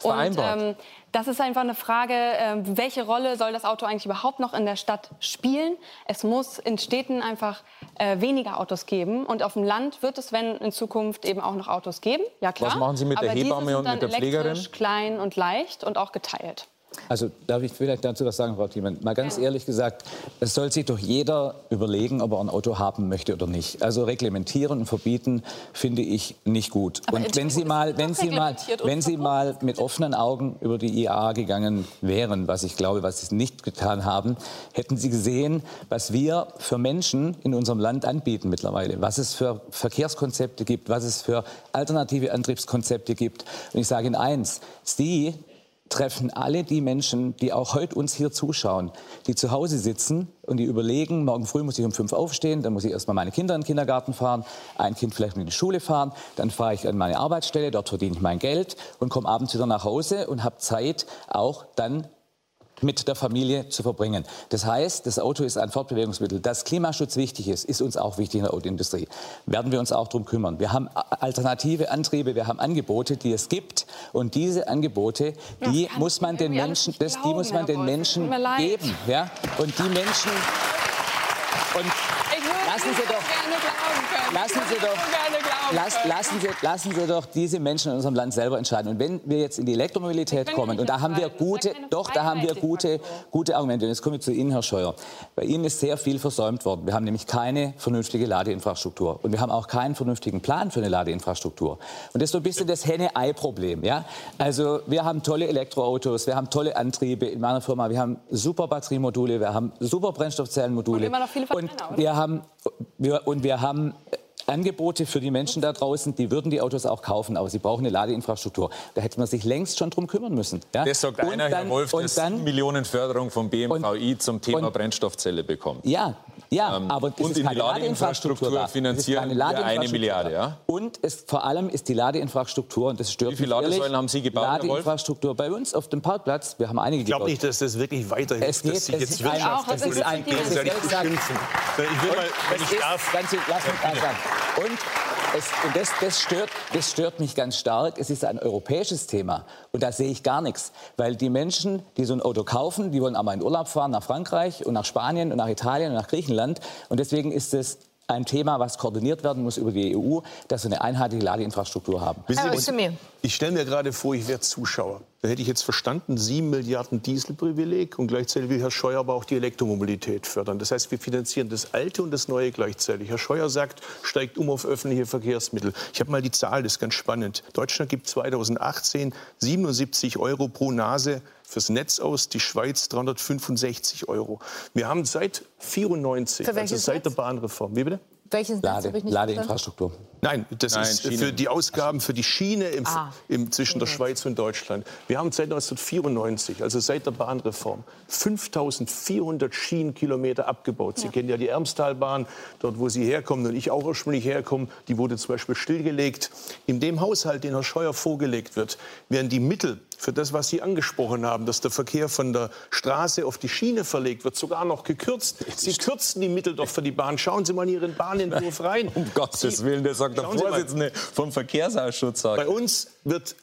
Und ähm, das ist einfach eine Frage, äh, welche Rolle soll das Auto eigentlich überhaupt noch in der Stadt spielen? Es muss in Städten einfach äh, weniger Autos geben. Und auf dem Land wird es, wenn in Zukunft eben auch noch Autos geben. Ja klar. Was machen Sie mit Aber der Hebamme und mit der Pflegerin? klein und leicht und auch geteilt. Also darf ich vielleicht dazu was sagen, Frau Thiemann? Mal ganz ja. ehrlich gesagt, es soll sich doch jeder überlegen, ob er ein Auto haben möchte oder nicht. Also reglementieren und verbieten finde ich nicht gut. Aber und wenn Sie mal, wenn Sie mal, wenn Sie mal mit offenen Augen über die IAA gegangen wären, was ich glaube, was Sie nicht getan haben, hätten Sie gesehen, was wir für Menschen in unserem Land anbieten mittlerweile, was es für Verkehrskonzepte gibt, was es für alternative Antriebskonzepte gibt. Und ich sage Ihnen eins: Sie treffen alle die Menschen, die auch heute uns hier zuschauen, die zu Hause sitzen und die überlegen, morgen früh muss ich um fünf aufstehen, dann muss ich erstmal meine Kinder in den Kindergarten fahren, ein Kind vielleicht in die Schule fahren, dann fahre ich an meine Arbeitsstelle, dort verdiene ich mein Geld und komme abends wieder nach Hause und habe Zeit, auch dann mit der Familie zu verbringen. Das heißt, das Auto ist ein Fortbewegungsmittel. Dass Klimaschutz wichtig ist, ist uns auch wichtig in der Autoindustrie. Werden wir uns auch darum kümmern. Wir haben alternative Antriebe, wir haben Angebote, die es gibt. Und diese Angebote, die muss man den Menschen, das, die muss man den Menschen geben. Ja? Und die Menschen... Und lassen Sie doch, lassen Sie doch, Lass, lassen, Sie, lassen Sie doch diese Menschen in unserem Land selber entscheiden. Und wenn wir jetzt in die Elektromobilität kommen, und da haben wir gute, doch, da haben wir gute, gute Argumente. Und jetzt komme ich zu Ihnen, Herr Scheuer. Bei Ihnen ist sehr viel versäumt worden. Wir haben nämlich keine vernünftige Ladeinfrastruktur. Und wir haben auch keinen vernünftigen Plan für eine Ladeinfrastruktur. Und das ist so ein bisschen das Henne-Ei-Problem. Ja? Also wir haben tolle Elektroautos, wir haben tolle Antriebe in meiner Firma, wir haben super Batteriemodule, wir haben super Brennstoffzellenmodule. Und, immer noch viele und wir haben, wir, und wir haben Angebote für die Menschen da draußen, die würden die Autos auch kaufen, aber sie brauchen eine Ladeinfrastruktur. Da hätte man sich längst schon drum kümmern müssen. Ja? Das sagt und einer, dann, Herr Wolf, und dann, Millionen Förderung vom BMVI und, zum Thema und, Brennstoffzelle bekommt. Ja, ja, ähm, aber und ist keine die Ladeinfrastruktur, Ladeinfrastruktur finanzieren wir eine Milliarde. Ja? Und es, vor allem ist die Ladeinfrastruktur, und das stört Wie viele Ladesäulen haben Sie gebaut, Ladeinfrastruktur bei uns auf dem Parkplatz, wir haben einige Ich glaube nicht, dass das wirklich weiterhilft, es geht, dass Sie jetzt wirtschaftlich gegenseitig beschimpfen. Ich will mal, wenn ich darf... Ganz, lass mich sagen. Und es, und das, das, stört, das stört mich ganz stark. Es ist ein europäisches Thema. Und da sehe ich gar nichts. Weil die Menschen, die so ein Auto kaufen, die wollen einmal in Urlaub fahren nach Frankreich und nach Spanien und nach Italien und nach Griechenland. Und deswegen ist es ein Thema, was koordiniert werden muss über die EU, dass wir eine einheitliche Ladeinfrastruktur haben. Ich stelle mir gerade vor, ich wäre Zuschauer. Da hätte ich jetzt verstanden, 7 Milliarden Dieselprivileg und gleichzeitig will Herr Scheuer aber auch die Elektromobilität fördern. Das heißt, wir finanzieren das Alte und das Neue gleichzeitig. Herr Scheuer sagt, steigt um auf öffentliche Verkehrsmittel. Ich habe mal die Zahl, das ist ganz spannend. Deutschland gibt 2018 77 Euro pro Nase fürs Netz aus, die Schweiz 365 Euro. Wir haben seit 94, also seit der Bahnreform. Wie bitte? Welchen Lade, Ladeinfrastruktur. Nein, das Nein, ist Schiene. für die Ausgaben für die Schiene im, ah. im, zwischen der Schweiz und Deutschland. Wir haben seit 1994, also seit der Bahnreform, 5400 Schienenkilometer abgebaut. Sie ja. kennen ja die Ermstalbahn, dort wo Sie herkommen und ich auch ursprünglich herkomme. Die wurde zum Beispiel stillgelegt. In dem Haushalt, den Herr Scheuer vorgelegt wird, werden die Mittel für das, was Sie angesprochen haben, dass der Verkehr von der Straße auf die Schiene verlegt wird, sogar noch gekürzt. Sie kürzen die Mittel doch für die Bahn. Schauen Sie mal in Ihren Bahnentwurf rein. Um Gottes Willen, das sagt der Vorsitzende vom Verkehrsausschuss. Bei uns wird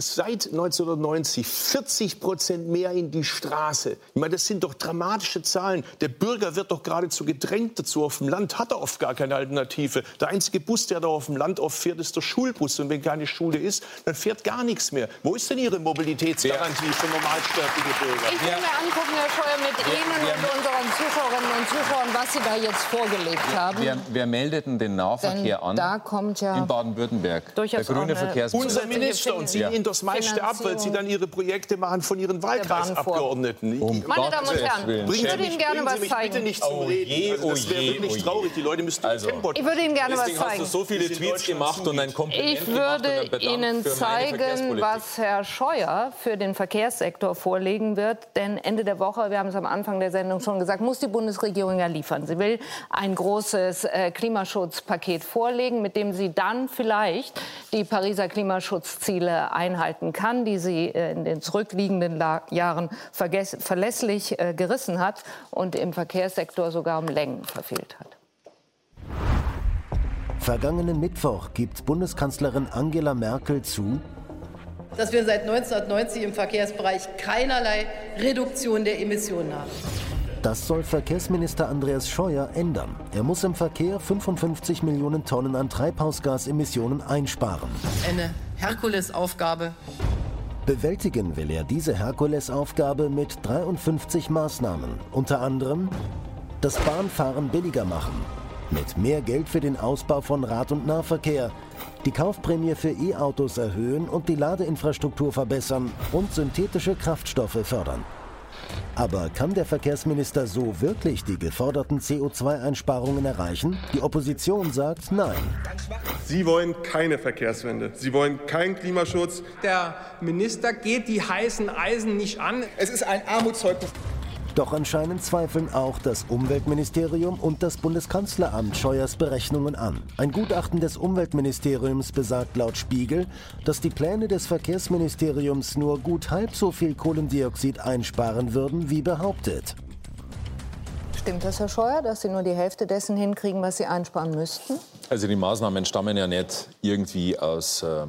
seit 1990 40 Prozent mehr in die Straße. Ich meine, das sind doch dramatische Zahlen. Der Bürger wird doch geradezu gedrängt dazu. Auf dem Land hat er oft gar keine Alternative. Der einzige Bus, der da auf dem Land oft fährt, ist der Schulbus. Und wenn keine Schule ist, dann fährt gar nichts mehr. Wo ist denn Ihre Mobilitätsgarantie ja. für normalsterbliche Bürger? Ich will mir angucken, Herr Scheuer, mit ja. Ihnen ja. und unseren Zuschauerinnen und Zuschauern, was Sie da jetzt vorgelegt haben. Wer, wer meldet denn den Nahverkehr denn an? Da kommt ja in Baden-Württemberg. Der grüne Verkehrsminister. Unser Minister und Sie in das meiste ab, weil sie dann ihre Projekte machen von ihren Wahlkreisabgeordneten. Um Meine Damen und Herren, ich würde Ihnen gerne was zeigen. Bitte nicht zum oh je, also das wäre oh wirklich oh traurig. Die Leute müssten also, Ich würde Ihnen gerne was zeigen. hast du so viele Tweets gemacht und ein Kompliment Ich würde Ihnen zeigen, was Herr Scheuer für den Verkehrssektor vorlegen wird. Denn Ende der Woche, wir haben es am Anfang der Sendung schon gesagt, muss die Bundesregierung ja liefern. Sie will ein großes äh, Klimaschutzpaket vorlegen, mit dem sie dann vielleicht die Pariser Klimaschutzziele einhalten kann, die sie äh, in den zurückliegenden Jahren verlässlich äh, gerissen hat und im Verkehrssektor sogar um Längen verfehlt hat. Vergangenen Mittwoch gibt Bundeskanzlerin Angela Merkel zu, dass wir seit 1990 im Verkehrsbereich keinerlei Reduktion der Emissionen haben. Das soll Verkehrsminister Andreas Scheuer ändern. Er muss im Verkehr 55 Millionen Tonnen an Treibhausgasemissionen einsparen. Eine Herkulesaufgabe. Bewältigen will er diese Herkulesaufgabe mit 53 Maßnahmen. Unter anderem das Bahnfahren billiger machen. Mit mehr Geld für den Ausbau von Rad- und Nahverkehr, die Kaufprämie für E-Autos erhöhen und die Ladeinfrastruktur verbessern und synthetische Kraftstoffe fördern. Aber kann der Verkehrsminister so wirklich die geforderten CO2-Einsparungen erreichen? Die Opposition sagt nein. Sie wollen keine Verkehrswende. Sie wollen keinen Klimaschutz. Der Minister geht die heißen Eisen nicht an. Es ist ein Armutszeugnis. Doch anscheinend zweifeln auch das Umweltministerium und das Bundeskanzleramt Scheuers Berechnungen an. Ein Gutachten des Umweltministeriums besagt laut Spiegel, dass die Pläne des Verkehrsministeriums nur gut halb so viel Kohlendioxid einsparen würden, wie behauptet. Stimmt das, Herr Scheuer, dass Sie nur die Hälfte dessen hinkriegen, was Sie einsparen müssten? Also die Maßnahmen stammen ja nicht irgendwie aus äh,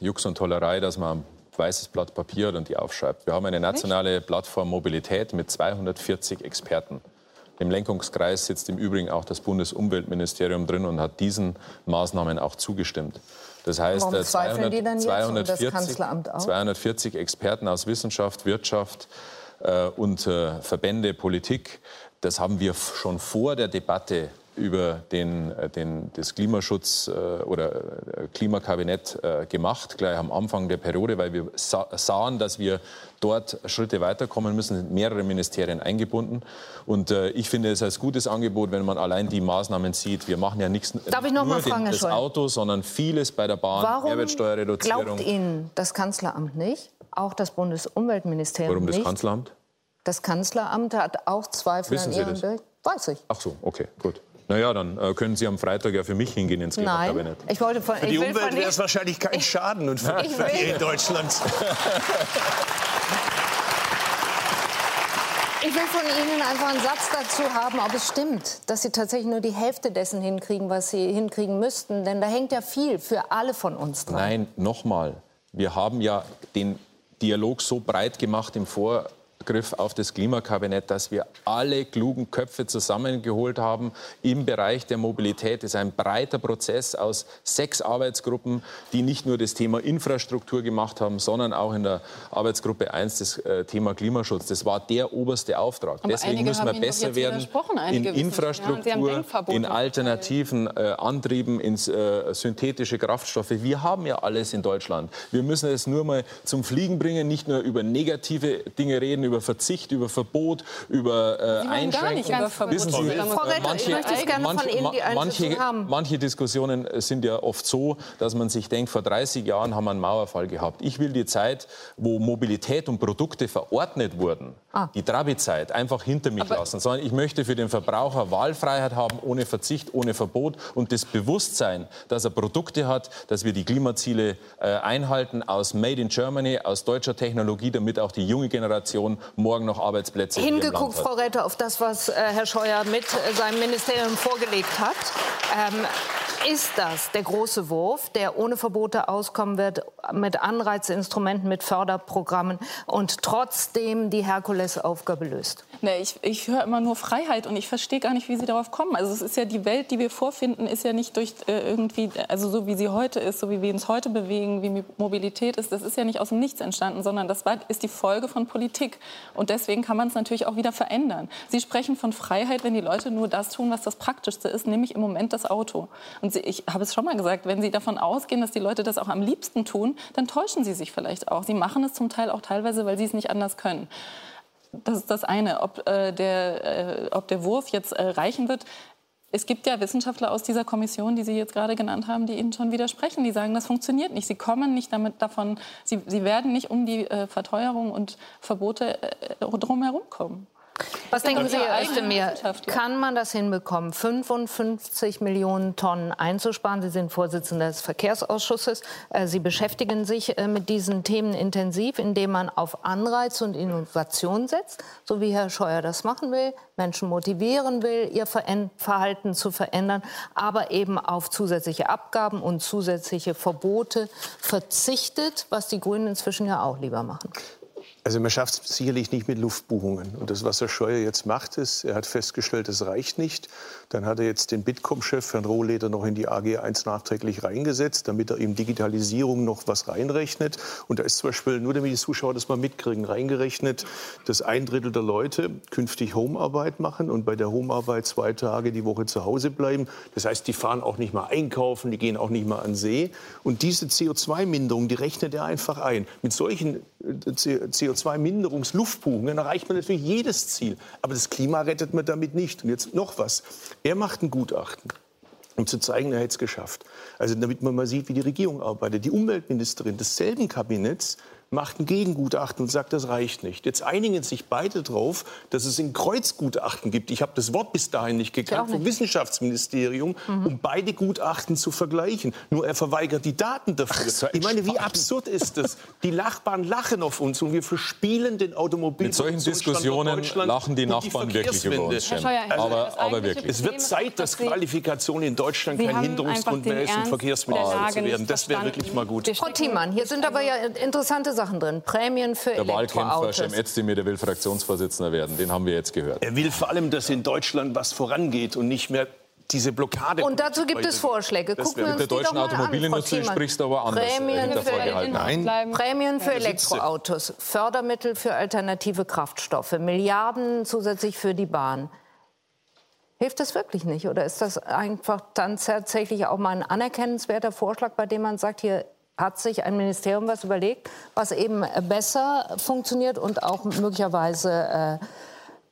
Jux und Tollerei, dass man weißes Blatt Papier und die aufschreibt. Wir haben eine nationale Plattform Mobilität mit 240 Experten. Im Lenkungskreis sitzt im Übrigen auch das Bundesumweltministerium drin und hat diesen Maßnahmen auch zugestimmt. Das heißt, Warum 200, die dann 240, auch? 240 Experten aus Wissenschaft, Wirtschaft äh, und äh, Verbände, Politik, das haben wir schon vor der Debatte über den, äh, den, das Klimaschutz- äh, oder äh, Klimakabinett gemacht, gleich am Anfang der Periode, weil wir sahen, dass wir dort Schritte weiterkommen müssen, sind mehrere Ministerien eingebunden. Und ich finde es als gutes Angebot, wenn man allein die Maßnahmen sieht. Wir machen ja nichts Darf ich noch nur mal fragen, den, das Auto, sondern vieles bei der Bahn, Warum Mehrwertsteuerreduzierung. glaubt Ihnen das Kanzleramt nicht, auch das Bundesumweltministerium Warum das nicht? Kanzleramt? Das Kanzleramt hat auch Zweifel Wissen an Ihrem das? Weiß ich. Ach so, okay, gut. Naja, dann äh, können Sie am Freitag ja für mich hingehen ins Klimakabinett. Nein, ich wollte von, Für die Umwelt wäre es wahrscheinlich kein Schaden und für Ich Verkehr will- in Deutschland. Ich will von Ihnen einfach einen Satz dazu haben, ob es stimmt, dass Sie tatsächlich nur die Hälfte dessen hinkriegen, was Sie hinkriegen müssten. Denn da hängt ja viel für alle von uns dran. Nein, nochmal. Wir haben ja den Dialog so breit gemacht im Vorgriff auf das Klimakabinett, dass wir alle klugen Köpfe zusammengeholt haben im Bereich der Mobilität. Es ist ein breiter Prozess aus sechs Arbeitsgruppen, die nicht nur das Thema Infrastruktur gemacht haben, sondern auch in der Arbeitsgruppe 1 das äh, Thema Klimaschutz. Das war der oberste Auftrag. Aber Deswegen müssen wir besser werden in Infrastruktur, in alternativen äh, Antrieben, in äh, synthetische Kraftstoffe. Wir haben ja alles in Deutschland. Wir müssen es nur mal zum Fliegen bringen, nicht nur über negative Dinge reden, über Verzicht, über Verbot, über äh, Einschränkungen. über Wissen Sie, manche, gerne manche, manche, haben. manche Diskussionen sind ja oft so, dass man sich denkt, vor 30 Jahren haben wir einen Mauerfall gehabt. Ich will die Zeit, wo Mobilität und Produkte verordnet wurden, Ah. die Trabi-Zeit, einfach hinter mich lassen. Sondern ich möchte für den Verbraucher Wahlfreiheit haben, ohne Verzicht, ohne Verbot und das Bewusstsein, dass er Produkte hat, dass wir die Klimaziele äh, einhalten aus Made in Germany, aus deutscher Technologie, damit auch die junge Generation morgen noch Arbeitsplätze Hingeguckt. Frau Retter, auf das, was äh, Herr Scheuer mit äh, seinem Ministerium vorgelegt hat. Ähm, ist das der große Wurf, der ohne Verbote auskommen wird, mit Anreizinstrumenten, mit Förderprogrammen und trotzdem die Herkulesaufgabe löst? Nee, ich, ich höre immer nur Freiheit und ich verstehe gar nicht, wie Sie darauf kommen. Also es ist ja die Welt, die wir vorfinden, ist ja nicht durch äh, irgendwie, also so wie sie heute ist, so wie wir uns heute bewegen, wie Mobilität ist, das ist ja nicht aus dem Nichts entstanden, sondern das war, ist die Folge von Politik. Und deswegen kann man es natürlich auch wieder verändern. Sie sprechen von Freiheit, wenn die Leute nur das tun, was das Praktischste ist, nämlich im Moment das Auto. Und Sie, ich habe es schon mal gesagt, wenn Sie davon ausgehen, dass die Leute das auch am liebsten tun, dann täuschen Sie sich vielleicht auch. Sie machen es zum Teil auch teilweise, weil Sie es nicht anders können. Das ist das eine. Ob, äh, der, äh, ob der Wurf jetzt äh, reichen wird, es gibt ja Wissenschaftler aus dieser Kommission, die Sie jetzt gerade genannt haben, die Ihnen schon widersprechen. Die sagen, das funktioniert nicht. Sie kommen nicht damit davon, Sie, Sie werden nicht um die äh, Verteuerung und Verbote äh, drumherum kommen. Was denken Sie, Herr Özdemir, kann man das hinbekommen, 55 Millionen Tonnen einzusparen? Sie sind Vorsitzender des Verkehrsausschusses. Äh, Sie beschäftigen sich äh, mit diesen Themen intensiv, indem man auf Anreiz und Innovation setzt, so wie Herr Scheuer das machen will, Menschen motivieren will, ihr Verhalten zu verändern, aber eben auf zusätzliche Abgaben und zusätzliche Verbote verzichtet, was die Grünen inzwischen ja auch lieber machen. Also man schafft es sicherlich nicht mit Luftbuchungen. Und das, was Herr Scheuer jetzt macht, ist, er hat festgestellt, das reicht nicht. Dann hat er jetzt den Bitkom-Chef, Herrn Rohleder, noch in die AG1 nachträglich reingesetzt, damit er ihm Digitalisierung noch was reinrechnet. Und da ist zum Beispiel, nur damit die Zuschauer das mal mitkriegen, reingerechnet, dass ein Drittel der Leute künftig Homearbeit machen und bei der Homearbeit zwei Tage die Woche zu Hause bleiben. Das heißt, die fahren auch nicht mal einkaufen, die gehen auch nicht mal an See. Und diese CO2-Minderung, die rechnet er einfach ein. Mit solchen äh, CO2 CO2-Minderungsluftbuchen, dann erreicht man natürlich jedes Ziel. Aber das Klima rettet man damit nicht. Und jetzt noch was. Er macht ein Gutachten um zu zeigen, er hätte es geschafft. Also damit man mal sieht, wie die Regierung arbeitet. Die Umweltministerin desselben Kabinetts macht ein Gegengutachten und sagt, das reicht nicht. Jetzt einigen sich beide darauf, dass es ein Kreuzgutachten gibt. Ich habe das Wort bis dahin nicht gekannt vom Wissenschaftsministerium, mhm. um beide Gutachten zu vergleichen. Nur er verweigert die Daten dafür. So ich meine, wie absurd ist das? Die Nachbarn lachen auf uns und wir verspielen den Automobil. Mit solchen Diskussionen lachen die Nachbarn die wirklich über uns. Also, aber, aber wirklich. Es wird Zeit, dass Qualifikation in Deutschland kein Hinderungsgrund mehr ist, um Verkehrsminister zu werden. Das wäre wirklich mal gut. Frau Thiemann, hier sind aber ja interessante Sachen drin. Prämien für der Elektroautos. Der Wahlkämpfer Cem Özdemir, der will Fraktionsvorsitzender werden. Den haben wir jetzt gehört. Er will vor allem, dass in Deutschland was vorangeht und nicht mehr diese Blockade. Und dazu gibt es Vorschläge. Gucken wir uns der deutschen Automobilindustrie sprichst du aber anders. Prämien für, Nein. Prämien für Elektroautos, Fördermittel für alternative Kraftstoffe, Milliarden zusätzlich für die Bahn. Hilft das wirklich nicht? Oder ist das einfach dann tatsächlich auch mal ein anerkennenswerter Vorschlag, bei dem man sagt, hier hat sich ein Ministerium was überlegt, was eben besser funktioniert und auch möglicherweise äh,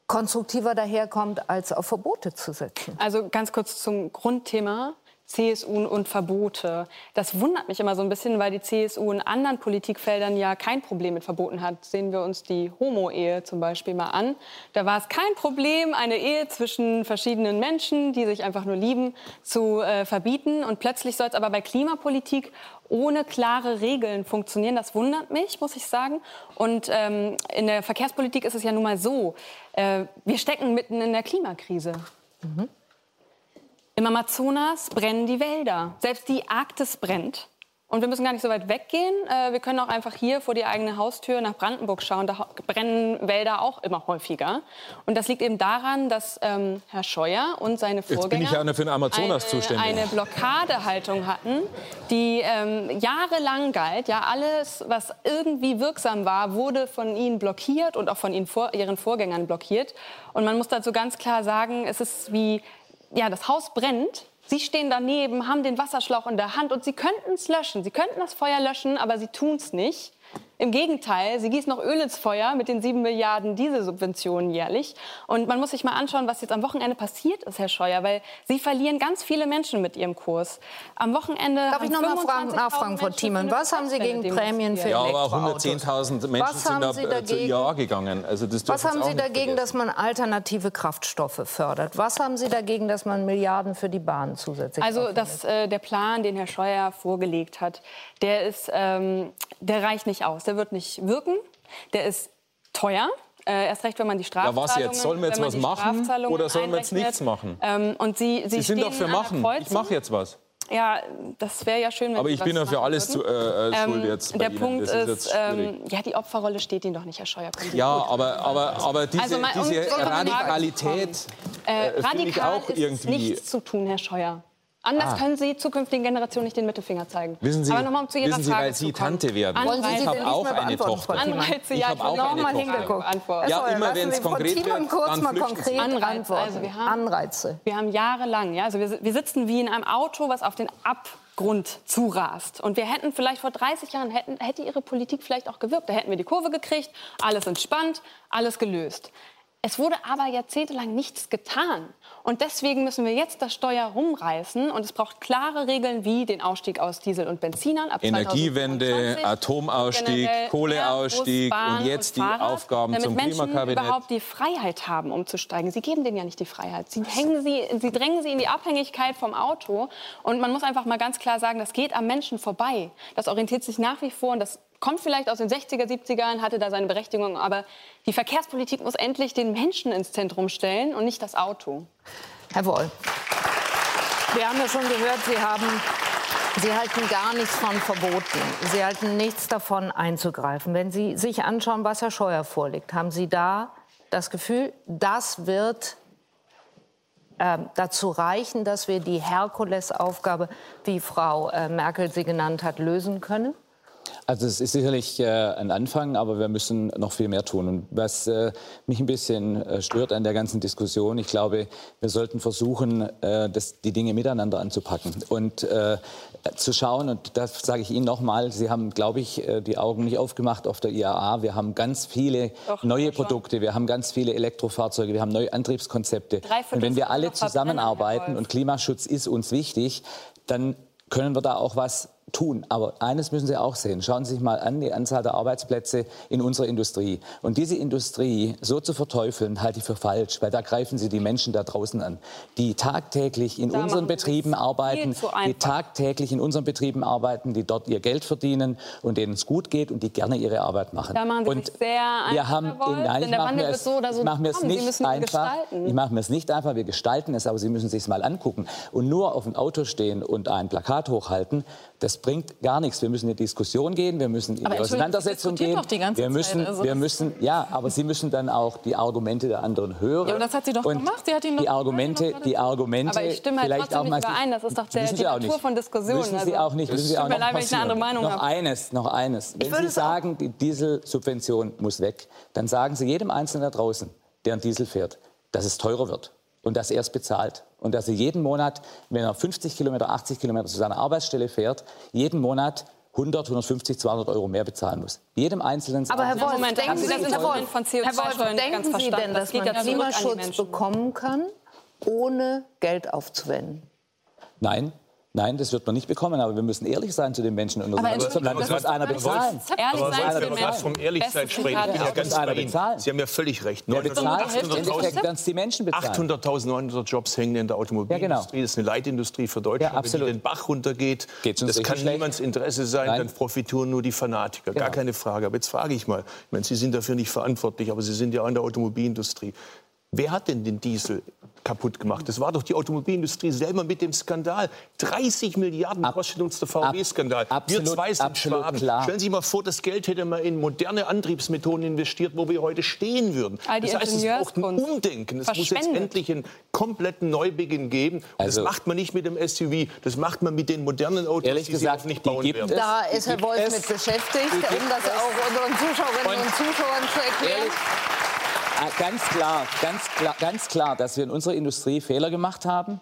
konstruktiver daherkommt, als auf Verbote zu setzen. Also ganz kurz zum Grundthema. CSU und Verbote. Das wundert mich immer so ein bisschen, weil die CSU in anderen Politikfeldern ja kein Problem mit Verboten hat. Sehen wir uns die Homo-Ehe zum Beispiel mal an. Da war es kein Problem, eine Ehe zwischen verschiedenen Menschen, die sich einfach nur lieben, zu äh, verbieten. Und plötzlich soll es aber bei Klimapolitik ohne klare Regeln funktionieren. Das wundert mich, muss ich sagen. Und ähm, in der Verkehrspolitik ist es ja nun mal so, äh, wir stecken mitten in der Klimakrise. Mhm. Im Amazonas brennen die Wälder. Selbst die Arktis brennt. Und wir müssen gar nicht so weit weggehen. Äh, wir können auch einfach hier vor die eigene Haustür nach Brandenburg schauen. Da brennen Wälder auch immer häufiger. Und das liegt eben daran, dass ähm, Herr Scheuer und seine Vorgänger ja eine eine Blockadehaltung hatten, die ähm, jahrelang galt. Ja, alles, was irgendwie wirksam war, wurde von ihnen blockiert und auch von ihnen vor, ihren Vorgängern blockiert. Und man muss dazu ganz klar sagen, es ist wie ja, das Haus brennt. Sie stehen daneben, haben den Wasserschlauch in der Hand und Sie könnten es löschen. Sie könnten das Feuer löschen, aber Sie tun es nicht. Im Gegenteil, sie gießen noch Öl ins Feuer mit den sieben Milliarden Dieselsubventionen jährlich. Und man muss sich mal anschauen, was jetzt am Wochenende passiert ist, Herr Scheuer, weil Sie verlieren ganz viele Menschen mit Ihrem Kurs. Am Wochenende Darf ich noch mal fragen, nachfragen, Frau Thiemann, was haben Sie gegen Prämien für ja, Elektroautos? Ja, aber 110.000 Menschen sind da äh, zu Ja gegangen. Also das was haben Sie dagegen, dass man alternative Kraftstoffe fördert? Was haben Sie dagegen, dass man Milliarden für die Bahn zusätzlich Also das, äh, der Plan, den Herr Scheuer vorgelegt hat, der, ist, ähm, der reicht nicht aus. Der wird nicht wirken. Der ist teuer. Äh, erst recht, wenn man die Strafzahlungen... Ja, was jetzt? Sollen wir jetzt was machen oder sollen wir jetzt nichts machen? Ähm, und Sie, Sie, Sie sind doch für machen. Ich mache jetzt was. Ja, das wäre ja schön, wenn Aber ich bin ja für alles zu, äh, äh, schuld jetzt. Der Punkt ist, ist ähm, ja, die Opferrolle steht Ihnen doch nicht, Herr Scheuer. Ja, aber, aber, aber diese, also diese Radikalität äh, radikal auch irgendwie... ist nichts zu tun, Herr Scheuer. Anders ah. können Sie zukünftigen Generationen nicht den Mittelfinger zeigen. Wissen Sie, Aber nochmal zu Ihrer wissen Sie Frage weil Sie Tante werden. Anreize. Ich habe auch eine Tochter. Anreize, ja, ich habe auch eine Tochter. Antwort. Ja, immer wenn es konkret wird, kurz dann mal konkret Anreize. antworten. Also wir haben, Anreize. Wir haben jahrelang, ja, also wir, wir sitzen wie in einem Auto, was auf den Abgrund zurast. Und wir hätten vielleicht vor 30 Jahren, hätten, hätte Ihre Politik vielleicht auch gewirkt. Da hätten wir die Kurve gekriegt, alles entspannt, alles gelöst. Es wurde aber jahrzehntelang nichts getan. Und deswegen müssen wir jetzt das Steuer rumreißen. Und es braucht klare Regeln wie den Ausstieg aus Diesel- und Benzinern ab Energiewende, Atomausstieg, Kohleausstieg und jetzt und die Aufgaben damit zum Menschen Klimakabinett. überhaupt die Freiheit haben, umzusteigen. Sie geben denen ja nicht die Freiheit. Sie, hängen sie, sie drängen sie in die Abhängigkeit vom Auto. Und man muss einfach mal ganz klar sagen, das geht am Menschen vorbei. Das orientiert sich nach wie vor und das kommt vielleicht aus den 60er, 70ern, hatte da seine Berechtigung, aber die Verkehrspolitik muss endlich den Menschen ins Zentrum stellen und nicht das Auto. Herr Woll, wir haben ja schon gehört, Sie haben Sie halten gar nichts von Verboten. Sie halten nichts davon einzugreifen. Wenn Sie sich anschauen, was Herr Scheuer vorlegt, haben Sie da das Gefühl, das wird äh, dazu reichen, dass wir die Herkulesaufgabe, wie Frau äh, Merkel sie genannt hat, lösen können? Also es ist sicherlich äh, ein Anfang, aber wir müssen noch viel mehr tun. Und was äh, mich ein bisschen äh, stört an der ganzen Diskussion, ich glaube, wir sollten versuchen, das, die Dinge miteinander anzupacken und zu schauen. Und das sage ich Ihnen nochmal. Sie haben, glaube ich, die Augen nicht aufgemacht auf der IAA. Wir haben ganz viele Doch, neue Produkte, wir haben ganz viele Elektrofahrzeuge, wir haben neue Antriebskonzepte. Und wenn wir alle zusammenarbeiten und Klimaschutz ist uns wichtig, dann können wir da auch was tun. Aber eines müssen Sie auch sehen. Schauen Sie sich mal an die Anzahl der Arbeitsplätze in unserer Industrie. Und diese Industrie so zu verteufeln, halte ich für falsch, weil da greifen Sie die Menschen da draußen an, die tagtäglich in da unseren Betrieben arbeiten, die tagtäglich in unseren Betrieben arbeiten, die dort ihr Geld verdienen und denen es gut geht und die gerne ihre Arbeit machen. Da machen Sie und sehr wir haben, wollt, nein, ich mache mir es, so so mir es nicht einfach. Ich mache mir es nicht einfach. Wir gestalten es, aber Sie müssen sich mal angucken. Und nur auf dem Auto stehen und ein Plakat hochhalten, das bringt gar nichts. Wir müssen in die Diskussion gehen, wir müssen in die Auseinandersetzung gehen. Doch die ganze wir müssen, Zeit. Also wir müssen, ja, aber Sie müssen dann auch die Argumente der anderen hören. Ja, und das hat sie doch und gemacht. Sie hat ihn die Argumente, die Argumente. Aber ich stimme halt vielleicht auch nicht überein. Das ist doch der, die Natur von Diskussionen. Müssen Sie also, auch nicht. Müssen Sie auch noch leid, wenn ich eine andere Meinung noch habe. eines, noch eines. Wenn Sie sagen, die Dieselsubvention muss weg, dann sagen Sie jedem Einzelnen da draußen, der einen Diesel fährt, dass es teurer wird und dass er es bezahlt. Und dass er jeden Monat, wenn er 50 Kilometer, 80 Kilometer zu seiner Arbeitsstelle fährt, jeden Monat 100, 150, 200 Euro mehr bezahlen muss. Jedem Einzelnen. Aber Herr Wolf, Moment, denken Sie das Herr Wolf, von CO2 Herr Wolf, denken Sie denn, dass man Klimaschutz bekommen kann, ohne Geld aufzuwenden? Nein, Nein, das wird man nicht bekommen, aber wir müssen ehrlich sein zu den Menschen in unserem Aber Land. Das muss einer bezahlen. Ehrlich Aber sein zu den wenn wir vom Ehrlichsein sprechen, ich bin ja ganz bei Ihnen. Sie haben ja völlig recht. Wer bezahlt? Im Endeffekt werden es die Menschen bezahlen. 800.000 900 Jobs hängen in der Automobilindustrie. Das ist eine Leitindustrie für Deutschland. Ja. Wenn die den Bach runtergeht, Geht's uns das kann richtig niemands Interesse sein, Nein. dann profitieren nur die Fanatiker. Gar Genau. keine Frage. Aber jetzt frage ich mal, ich meine, Sie sind dafür nicht verantwortlich, aber Sie sind ja an der Automobilindustrie. Wer hat denn den Diesel kaputt gemacht? Das war doch die Automobilindustrie selber mit dem Skandal. 30 Milliarden kostet uns der VW-Skandal. Wir zwei sind absolut Schwaben. klar. Stellen Sie sich mal vor, das Geld hätte man in moderne Antriebsmethoden investiert, wo wir heute stehen würden. All die Das heißt, es braucht ein Umdenken. Es muss jetzt endlich einen kompletten Neubeginn geben. Also- das macht man nicht mit dem SUV, das macht man mit den modernen Autos, Ehrlich die gesagt, Sie auch nicht die bauen gibt werden. es. Da ist Herr Wolf mit beschäftigt, um das es. auch unseren Zuschauerinnen und, Und- Zuschauern zu erklären. Ehrlich, Ganz klar, ganz klar, ganz klar, dass wir in unserer Industrie Fehler gemacht haben.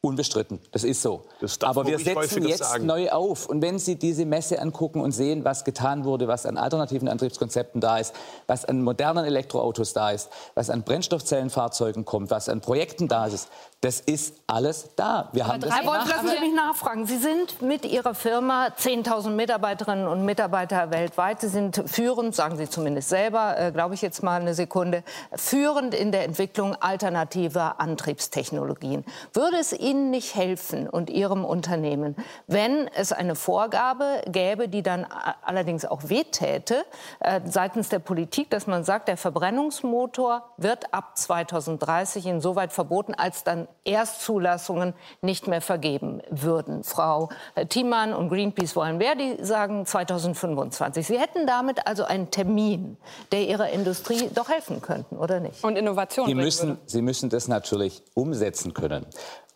Unbestritten, das ist so. Das Aber wir setzen jetzt sagen. neu auf. Und wenn Sie diese Messe angucken und sehen, was getan wurde, was an alternativen Antriebskonzepten da ist, was an modernen Elektroautos da ist, was an Brennstoffzellenfahrzeugen kommt, was an Projekten da ist, das ist alles da. Wir haben das Herr Wolf, lassen Sie mich nachfragen. Sie sind mit Ihrer Firma 10.000 Mitarbeiterinnen und Mitarbeiter weltweit. Sie sind führend, sagen Sie zumindest selber, äh, glaube ich jetzt mal eine Sekunde, führend in der Entwicklung alternativer Antriebstechnologien. Würde es Ihnen nicht helfen und Ihrem Unternehmen, wenn es eine Vorgabe gäbe, die dann a- allerdings auch wehtäte, äh, seitens der Politik, dass man sagt, der Verbrennungsmotor wird ab 2030 insoweit verboten, als dann Erstzulassungen nicht mehr vergeben würden. Frau Thiemann und Greenpeace wollen Verdi sagen 2025. Sie hätten damit also einen Termin, der Ihrer Industrie doch helfen könnten, oder nicht? Und Innovation. Sie müssen. Sie müssen das natürlich umsetzen können.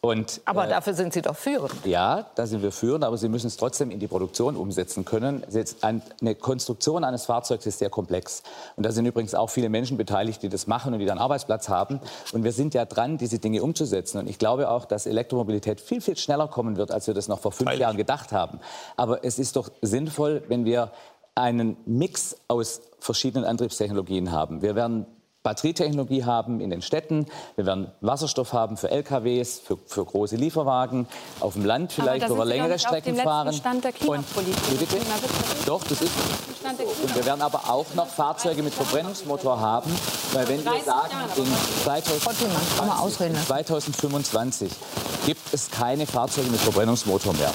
Und, aber äh, dafür sind Sie doch führend. Ja, da sind wir führend, aber Sie müssen es trotzdem in die Produktion umsetzen können. Eine Konstruktion eines Fahrzeugs ist sehr komplex. Und da sind übrigens auch viele Menschen beteiligt, die das machen und die dann Arbeitsplatz haben. Und wir sind ja dran, diese Dinge umzusetzen. Und ich glaube auch, dass Elektromobilität viel, viel schneller kommen wird, als wir das noch vor fünf Jahren gedacht haben. Aber es ist doch sinnvoll, wenn wir einen Mix aus verschiedenen Antriebstechnologien haben. Wir werden Batterietechnologie haben in den Städten. Wir werden Wasserstoff haben für LKWs, für, für große Lieferwagen, auf dem Land vielleicht, wo wir längere Strecken fahren. Stand der Klimapolitik. Und, doch, das ist. Und wir werden aber auch noch Fahrzeuge mit Verbrennungsmotor haben, weil wenn wir sagen, in 2025, 2025 gibt es keine Fahrzeuge mit Verbrennungsmotor mehr.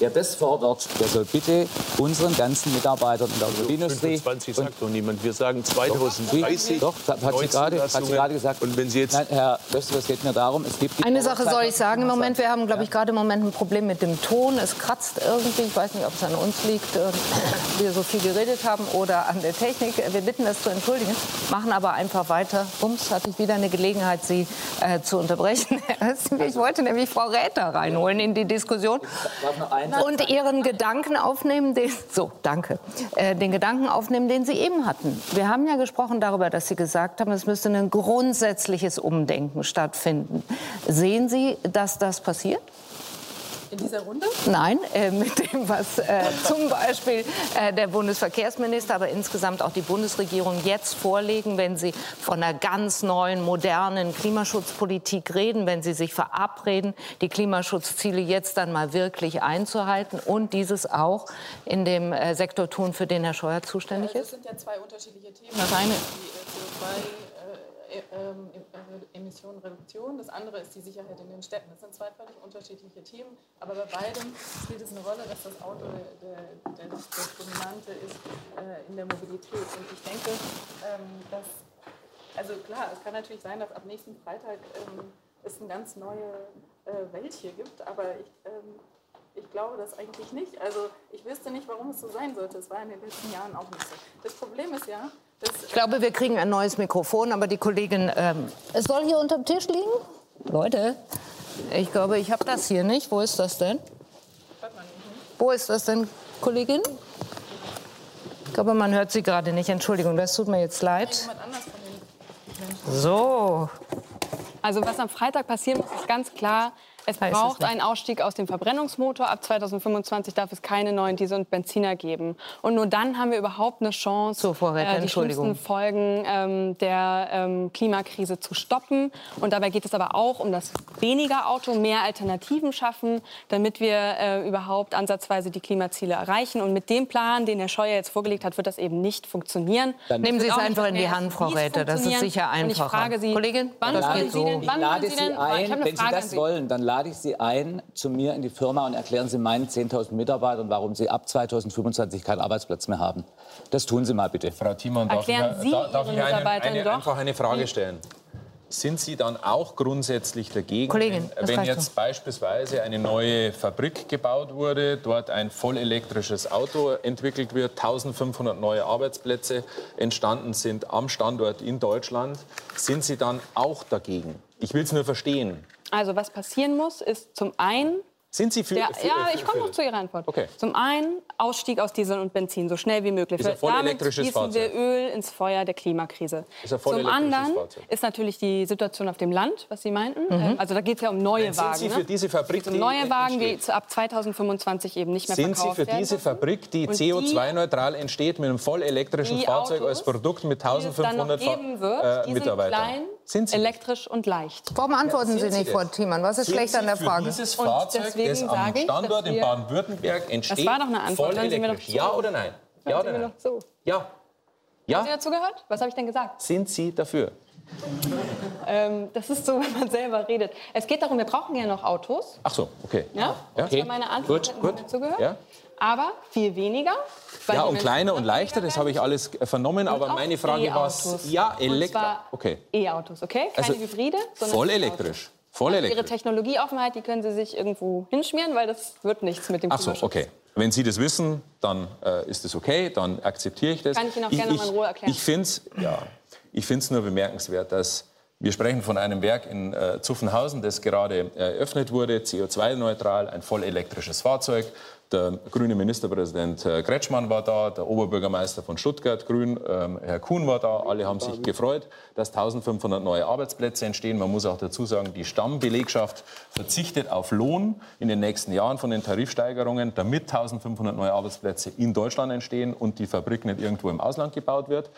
Wer das fordert, der soll bitte unseren ganzen Mitarbeitern in der Automobilindustrie... 25 sagt doch niemand. Wir sagen 2030. Doch, doch hat, sie gerade, hat sie gerade gesagt. Und wenn Sie jetzt... Nein, Herr Löster, es geht mir darum, es gibt... Eine Sache soll ich sagen im Moment. Wir haben, glaube ich, gerade im Moment ein Problem mit dem Ton. Es kratzt irgendwie. Ich weiß nicht, ob es an uns liegt, äh, wir so viel geredet haben oder an der Technik. Wir bitten das zu entschuldigen, machen aber einfach weiter. Bums, hatte ich wieder eine Gelegenheit, Sie äh, zu unterbrechen. ich wollte nämlich Frau Räther reinholen in die Diskussion. Darf noch ein und Ihren Gedanken aufnehmen, den, so, danke, äh, den Gedanken aufnehmen, den Sie eben hatten. Wir haben ja gesprochen darüber, dass Sie gesagt haben, es müsste ein grundsätzliches Umdenken stattfinden. Sehen Sie, dass das passiert? In dieser Runde? Nein, äh, mit dem, was äh, zum Beispiel äh, der Bundesverkehrsminister, aber insgesamt auch die Bundesregierung jetzt vorlegen, wenn sie von einer ganz neuen, modernen Klimaschutzpolitik reden, wenn sie sich verabreden, die Klimaschutzziele jetzt dann mal wirklich einzuhalten und dieses auch in dem äh, Sektor tun, für den Herr Scheuer zuständig ist? Das sind ja zwei unterschiedliche Themen. Das eine die CO2 E, ähm, äh, Emissionenreduktion, das andere ist die Sicherheit in den Städten. Das sind zwei völlig unterschiedliche Themen, aber bei beidem spielt es eine Rolle, dass das Auto der, das Dominante ist äh, in der Mobilität. Und ich denke, ähm, dass, also klar, es kann natürlich sein, dass ab nächsten Freitag ähm, es eine ganz neue äh, Welt hier gibt, aber ich, ähm, ich glaube das eigentlich nicht. Also ich wüsste nicht, warum es so sein sollte. Es war in den letzten Jahren auch nicht so. Das Problem ist ja, ich glaube, wir kriegen ein neues Mikrofon, aber die Kollegin, ähm, es soll hier unterm Tisch liegen? Leute, ich glaube, ich habe das hier nicht. Wo ist das denn? Wo ist das denn, Kollegin? Ich glaube, man hört sie gerade nicht. Entschuldigung, das tut mir jetzt leid. So. Also was am Freitag passieren muss, ist ganz klar, es braucht einen Ausstieg aus dem Verbrennungsmotor. Ab 2025 darf es keine neuen Diesel und Benziner geben. Und nur dann haben wir überhaupt eine Chance, so, Vorräte, äh, die schlimmsten Folgen ähm, der ähm, Klimakrise zu stoppen. Und dabei geht es aber auch um das weniger Auto, mehr Alternativen schaffen, damit wir äh, überhaupt ansatzweise die Klimaziele erreichen. Und mit dem Plan, den Herr Scheuer jetzt vorgelegt hat, wird das eben nicht funktionieren. Dann Nehmen Sie es einfach in die Hand, Frau Räte. Das ist sicher einfacher. Und ich frage Sie, Kollegin, wann wollen Sie denn, wann wollen Sie denn, ein, wenn Sie das wollen, dann lade ich Sie ein zu mir in die Firma und erklären Sie meinen 10.000 Mitarbeitern, warum sie ab 2025 keinen Arbeitsplatz mehr haben. Das tun Sie mal bitte. Frau Thiemann, darf erklären ich, Sie darf ich einen, eine, einfach eine Frage stellen? Sind Sie dann auch grundsätzlich dagegen, Kollegin, wenn, wenn jetzt beispielsweise eine neue Fabrik gebaut wurde, dort ein vollelektrisches Auto entwickelt wird, 1500 neue Arbeitsplätze entstanden sind am Standort in Deutschland, sind Sie dann auch dagegen? Ich will es nur verstehen. Also was passieren muss, ist zum einen sind Sie für? Der, für ja, ich komme noch zu Ihrer Antwort. Okay. Zum einen Ausstieg aus Diesel und Benzin so schnell wie möglich. Ist ein voll Damit elektrisches gießen Fahrzeug. wir Öl ins Feuer der Klimakrise. Ist ein voll Zum anderen Fahrzeug. ist natürlich die Situation auf dem Land, was Sie meinten. Mhm. Also da geht es ja um neue Nein, Wagen. Sind Sie für ne? diese Fabrik, um neue Wagen, die ab 2025 eben nicht mehr Sind Sie verkauft für diese werden Fabrik, die Und CO2-neutral entsteht, mit einem voll elektrischen Fahrzeug Autos, als Produkt mit die es dann noch 1500 geben wird, äh, die Mitarbeitern? sind klein, Sind Sie elektrisch und leicht. Warum antworten Ja, Sie nicht, Frau das? Thiemann? Was ist Sind schlecht an Sie der für Frage? dieses Und Fahrzeug, deswegen das am Standort in Baden-Württemberg entsteht, war doch eine Antwort, voll elektrisch? zu. Ja oder nein? Ja Hören oder nein? noch zu. Ja. Haben Sie Ja. dazu gehört? Was habe ich denn gesagt? Sind Sie dafür? Ähm, das ist so, wenn man selber redet. Es geht darum, wir brauchen ja noch Autos. Ach so, okay. Ja? Das Okay. war meine Antwort. Gut, Hätten Sie gut. mir zugehört? Ja. Aber viel weniger. Ja, und kleiner und leichter, das habe ich alles äh, vernommen. Und Aber meine Frage war, E-Autos. ja, Elektro. Okay. E-Autos, okay? Keine Also Hybride, sondern Voll elektrisch. Voll Ihre elektrisch. Technologieoffenheit, die können Sie sich irgendwo hinschmieren, weil das wird nichts mit dem Ach so, okay. Wenn Sie das wissen, dann äh, ist das okay, dann akzeptiere ich das. Kann ich Ihnen auch gerne mal in Ruhe erklären. Ich finde es ja, ich find's nur bemerkenswert, dass Wir sprechen von einem Werk in äh, Zuffenhausen, das gerade eröffnet wurde, CO2-neutral, ein voll elektrisches Fahrzeug. Der grüne Ministerpräsident äh, Kretschmann war da, der Oberbürgermeister von Stuttgart, Grün, ähm, Herr Kuhn war da. Alle haben sich gefreut, dass 1500 neue Arbeitsplätze entstehen. Man muss auch dazu sagen, die Stammbelegschaft verzichtet auf Lohn in den nächsten Jahren von den Tarifsteigerungen, damit 1500 neue Arbeitsplätze in Deutschland entstehen und die Fabrik nicht irgendwo im Ausland gebaut wird.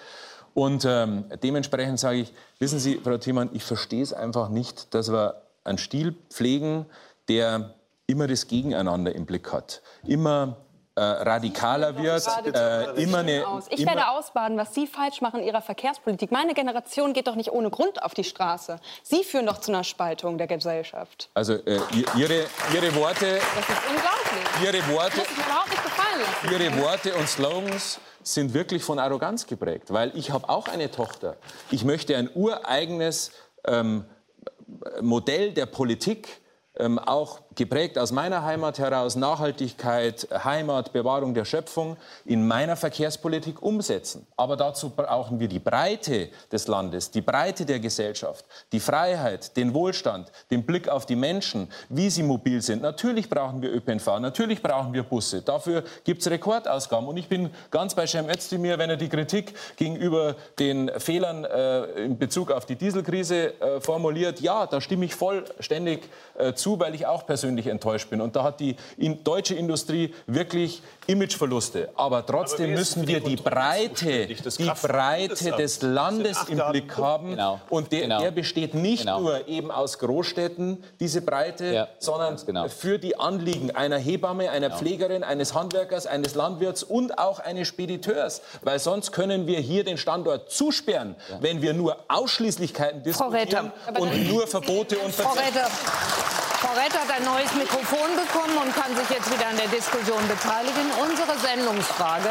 Und ähm, dementsprechend sage ich, wissen Sie, Frau Thiemann, ich verstehe es einfach nicht, dass wir einen Stil pflegen, der immer das Gegeneinander im Blick hat. Immer äh, radikaler wird, äh, immer eine... Ich werde ausbaden, was Sie falsch machen in Ihrer Verkehrspolitik. Meine Generation geht doch nicht ohne Grund auf die Straße. Sie führen doch zu einer Spaltung der Gesellschaft. Also äh, ihre, ihre Worte... Das ist unglaublich. Ihre Worte... Das mir überhaupt nicht gefallen lassen. Ihre Worte und Slogans sind wirklich von Arroganz geprägt, weil ich habe auch eine Tochter. Ich möchte ein ureigenes ähm, Modell der Politik ähm, auch geprägt aus meiner Heimat heraus, Nachhaltigkeit, Heimat, Bewahrung der Schöpfung in meiner Verkehrspolitik umsetzen. Aber dazu brauchen wir die Breite des Landes, die Breite der Gesellschaft, die Freiheit, den Wohlstand, den Blick auf die Menschen, wie sie mobil sind. Natürlich brauchen wir ÖPNV, natürlich brauchen wir Busse. Dafür gibt es Rekordausgaben. Und ich bin ganz bei Cem Özdemir, wenn er die Kritik gegenüber den Fehlern äh, in Bezug auf die Dieselkrise äh, formuliert. Ja, da stimme ich vollständig äh, zu, weil ich auch persönlich enttäuscht bin. Und da hat die in deutsche Industrie wirklich Imageverluste. Aber trotzdem Aber müssen wir die Breite, die Breite des Landes im Blick haben. Genau. Und der, genau. der, besteht nicht genau. nur eben aus Großstädten, diese Breite, ja, sondern genau. für die Anliegen einer Hebamme, einer genau. Pflegerin, eines Handwerkers, eines Landwirts und auch eines Spediteurs. Weil sonst können wir hier den Standort zusperren, ja. wenn wir nur Ausschließlichkeiten diskutieren und nur Verbote und Verzichte. Frau Rett hat ein neues Mikrofon bekommen und kann sich jetzt wieder an der Diskussion beteiligen. Unsere Sendungsfrage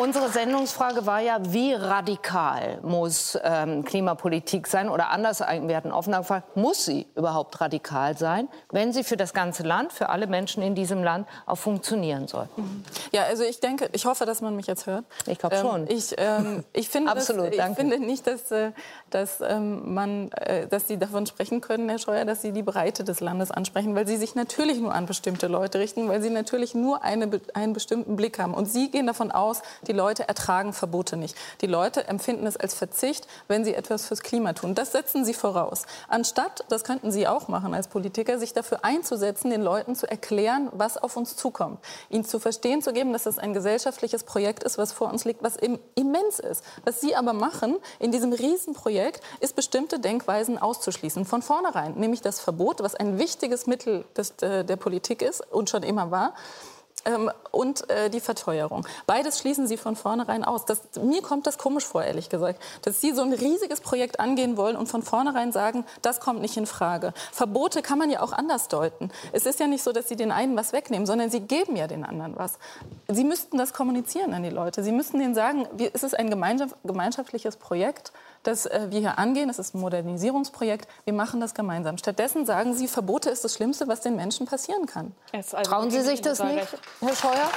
Unsere Sendungsfrage war ja, wie radikal muss ähm, Klimapolitik sein? Oder anders, wir hatten offen gefragt, muss sie überhaupt radikal sein, wenn sie für das ganze Land, für alle Menschen in diesem Land auch funktionieren soll? Mhm. Ja, also ich denke, ich hoffe, dass man mich jetzt hört. Ich glaube schon. Ähm, ich, ähm, ich, finde, Absolut, dass, ich finde nicht, dass, äh, dass, ähm, man, äh, dass Sie davon sprechen können, Herr Scheuer, dass Sie die Breite des Landes ansprechen, weil Sie sich natürlich nur an bestimmte Leute richten, weil Sie natürlich nur eine, einen bestimmten Blick haben. Und Sie gehen davon aus, die Leute ertragen Verbote nicht. Die Leute empfinden es als Verzicht, wenn sie etwas fürs Klima tun. Das setzen sie voraus. Anstatt, das könnten Sie auch machen als Politiker, sich dafür einzusetzen, den Leuten zu erklären, was auf uns zukommt. Ihnen zu verstehen zu geben, dass das ein gesellschaftliches Projekt ist, was vor uns liegt, was immens ist. Was Sie aber machen in diesem Riesenprojekt, ist bestimmte Denkweisen auszuschließen. Von vornherein, nämlich das Verbot, was ein wichtiges Mittel des, äh, der Politik ist und schon immer war ähm, und äh, die Verteuerung. Beides schließen Sie von vornherein aus. Das, mir kommt das komisch vor, ehrlich gesagt, dass Sie so ein riesiges Projekt angehen wollen und von vornherein sagen, das kommt nicht in Frage. Verbote kann man ja auch anders deuten. Es ist ja nicht so, dass Sie den einen was wegnehmen, sondern Sie geben ja den anderen was. Sie müssten das kommunizieren an die Leute. Sie müssten denen sagen, es ist ein gemeinschaftliches Projekt das äh, wir hier angehen. Es ist ein Modernisierungsprojekt. Wir machen das gemeinsam. Stattdessen sagen Sie, Verbote ist das Schlimmste, was den Menschen passieren kann. Also Trauen Sie sich das nicht, Herr Scheuer?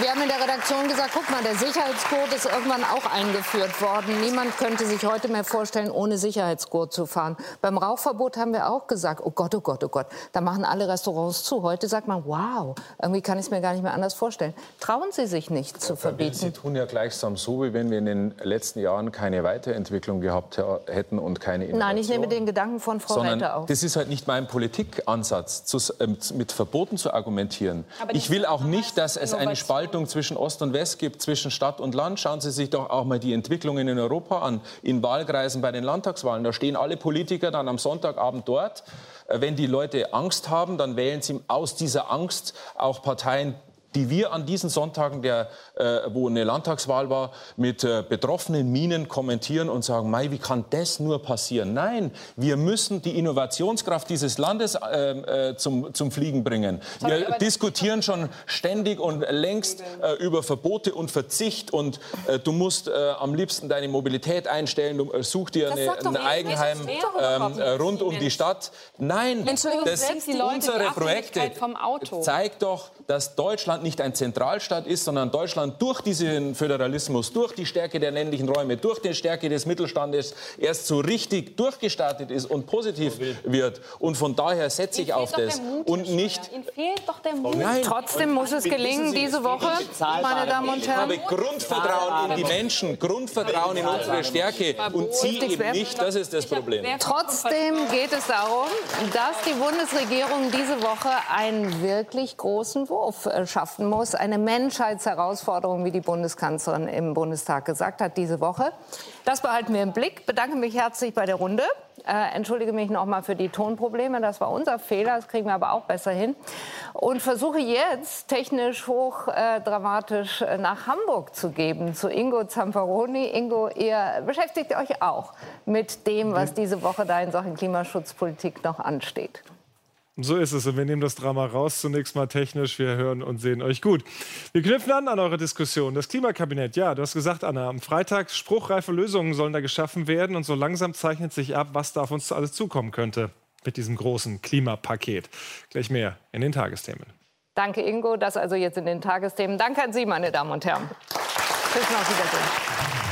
Wir haben in der Redaktion gesagt, guck mal, der Sicherheitsgurt ist irgendwann auch eingeführt worden. Niemand könnte sich heute mehr vorstellen, ohne Sicherheitsgurt zu fahren. Beim Rauchverbot haben wir auch gesagt, oh Gott, oh Gott, oh Gott, da machen alle Restaurants zu. Heute sagt man, wow, irgendwie kann ich es mir gar nicht mehr anders vorstellen. Trauen Sie sich nicht zu verbieten. Sie tun ja gleichsam so, wie wenn wir in den letzten Jahren keine Weiterentwicklung gehabt hätten und keine Innovation. Nein, ich nehme den Gedanken von Frau Sondern Reiter auf. Das ist halt nicht mein Politikansatz, zu, äh, mit Verboten zu argumentieren. Ich will auch nicht, dass es eine Spaltung Spaltung zwischen Ost und West gibt, zwischen Stadt und Land. Schauen Sie sich doch auch mal die Entwicklungen in Europa an, in Wahlkreisen bei den Landtagswahlen. Da stehen alle Politiker dann am Sonntagabend dort. Äh, wenn die Leute Angst haben, dann wählen sie aus dieser Angst auch Parteien, die wir an diesen Sonntagen, der, äh, wo eine Landtagswahl war, mit äh, betroffenen Minen kommentieren und sagen, Mai, wie kann das nur passieren? Nein, wir müssen die Innovationskraft dieses Landes äh, äh zum, zum Fliegen bringen. Wir diskutieren schon ständig und längst äh, über Verbote und Verzicht und äh, du musst am liebsten deine Mobilität einstellen, du such dir eine, ein Eigenheim ähm, rund um die Stadt. Nein, das, unsere Projekte zeigen doch, dass Deutschland Deutschland nicht ein Zentralstaat ist, sondern Deutschland durch diesen Föderalismus, durch die Stärke der ländlichen Räume, durch die Stärke des Mittelstandes erst so richtig durchgestartet ist und positiv wird. Und von daher setze ich auf das. Und nicht. Ihnen fehlt doch der Mut. Nein. Trotzdem muss es gelingen, diese Woche, meine Damen und Herren. Ich habe Grundvertrauen in die Menschen, Grundvertrauen in unsere Stärke und sie eben nicht. Das ist das Problem. Trotzdem geht es darum, dass die Bundesregierung diese Woche einen wirklich großen Wurf äh, schaffen muss. Eine Menschheitsherausforderung, wie die Bundeskanzlerin im Bundestag gesagt hat diese Woche. Das behalten wir im Blick. Bedanke mich herzlich bei der Runde. Äh, entschuldige mich noch mal für die Tonprobleme. Das war unser Fehler. Das kriegen wir aber auch besser hin. Und versuche jetzt technisch hoch äh, dramatisch äh, nach Hamburg zu geben zu Ingo Zamperoni. Ingo, ihr beschäftigt euch auch mit dem, was diese Woche da in Sachen Klimaschutzpolitik noch ansteht. So ist es. Und wir nehmen das Drama raus, zunächst mal technisch. Wir hören und sehen euch gut. Wir knüpfen an an eure Diskussion. Das Klimakabinett, ja, du hast gesagt, Anna, am Freitag spruchreife Lösungen sollen da geschaffen werden. Und so langsam zeichnet sich ab, was da auf uns alles zukommen könnte mit diesem großen Klimapaket. Gleich mehr in den Tagesthemen. Danke, Ingo. Das also jetzt in den Tagesthemen. Danke an Sie, meine Damen und Herren. Tschüss, auf Wiedersehen.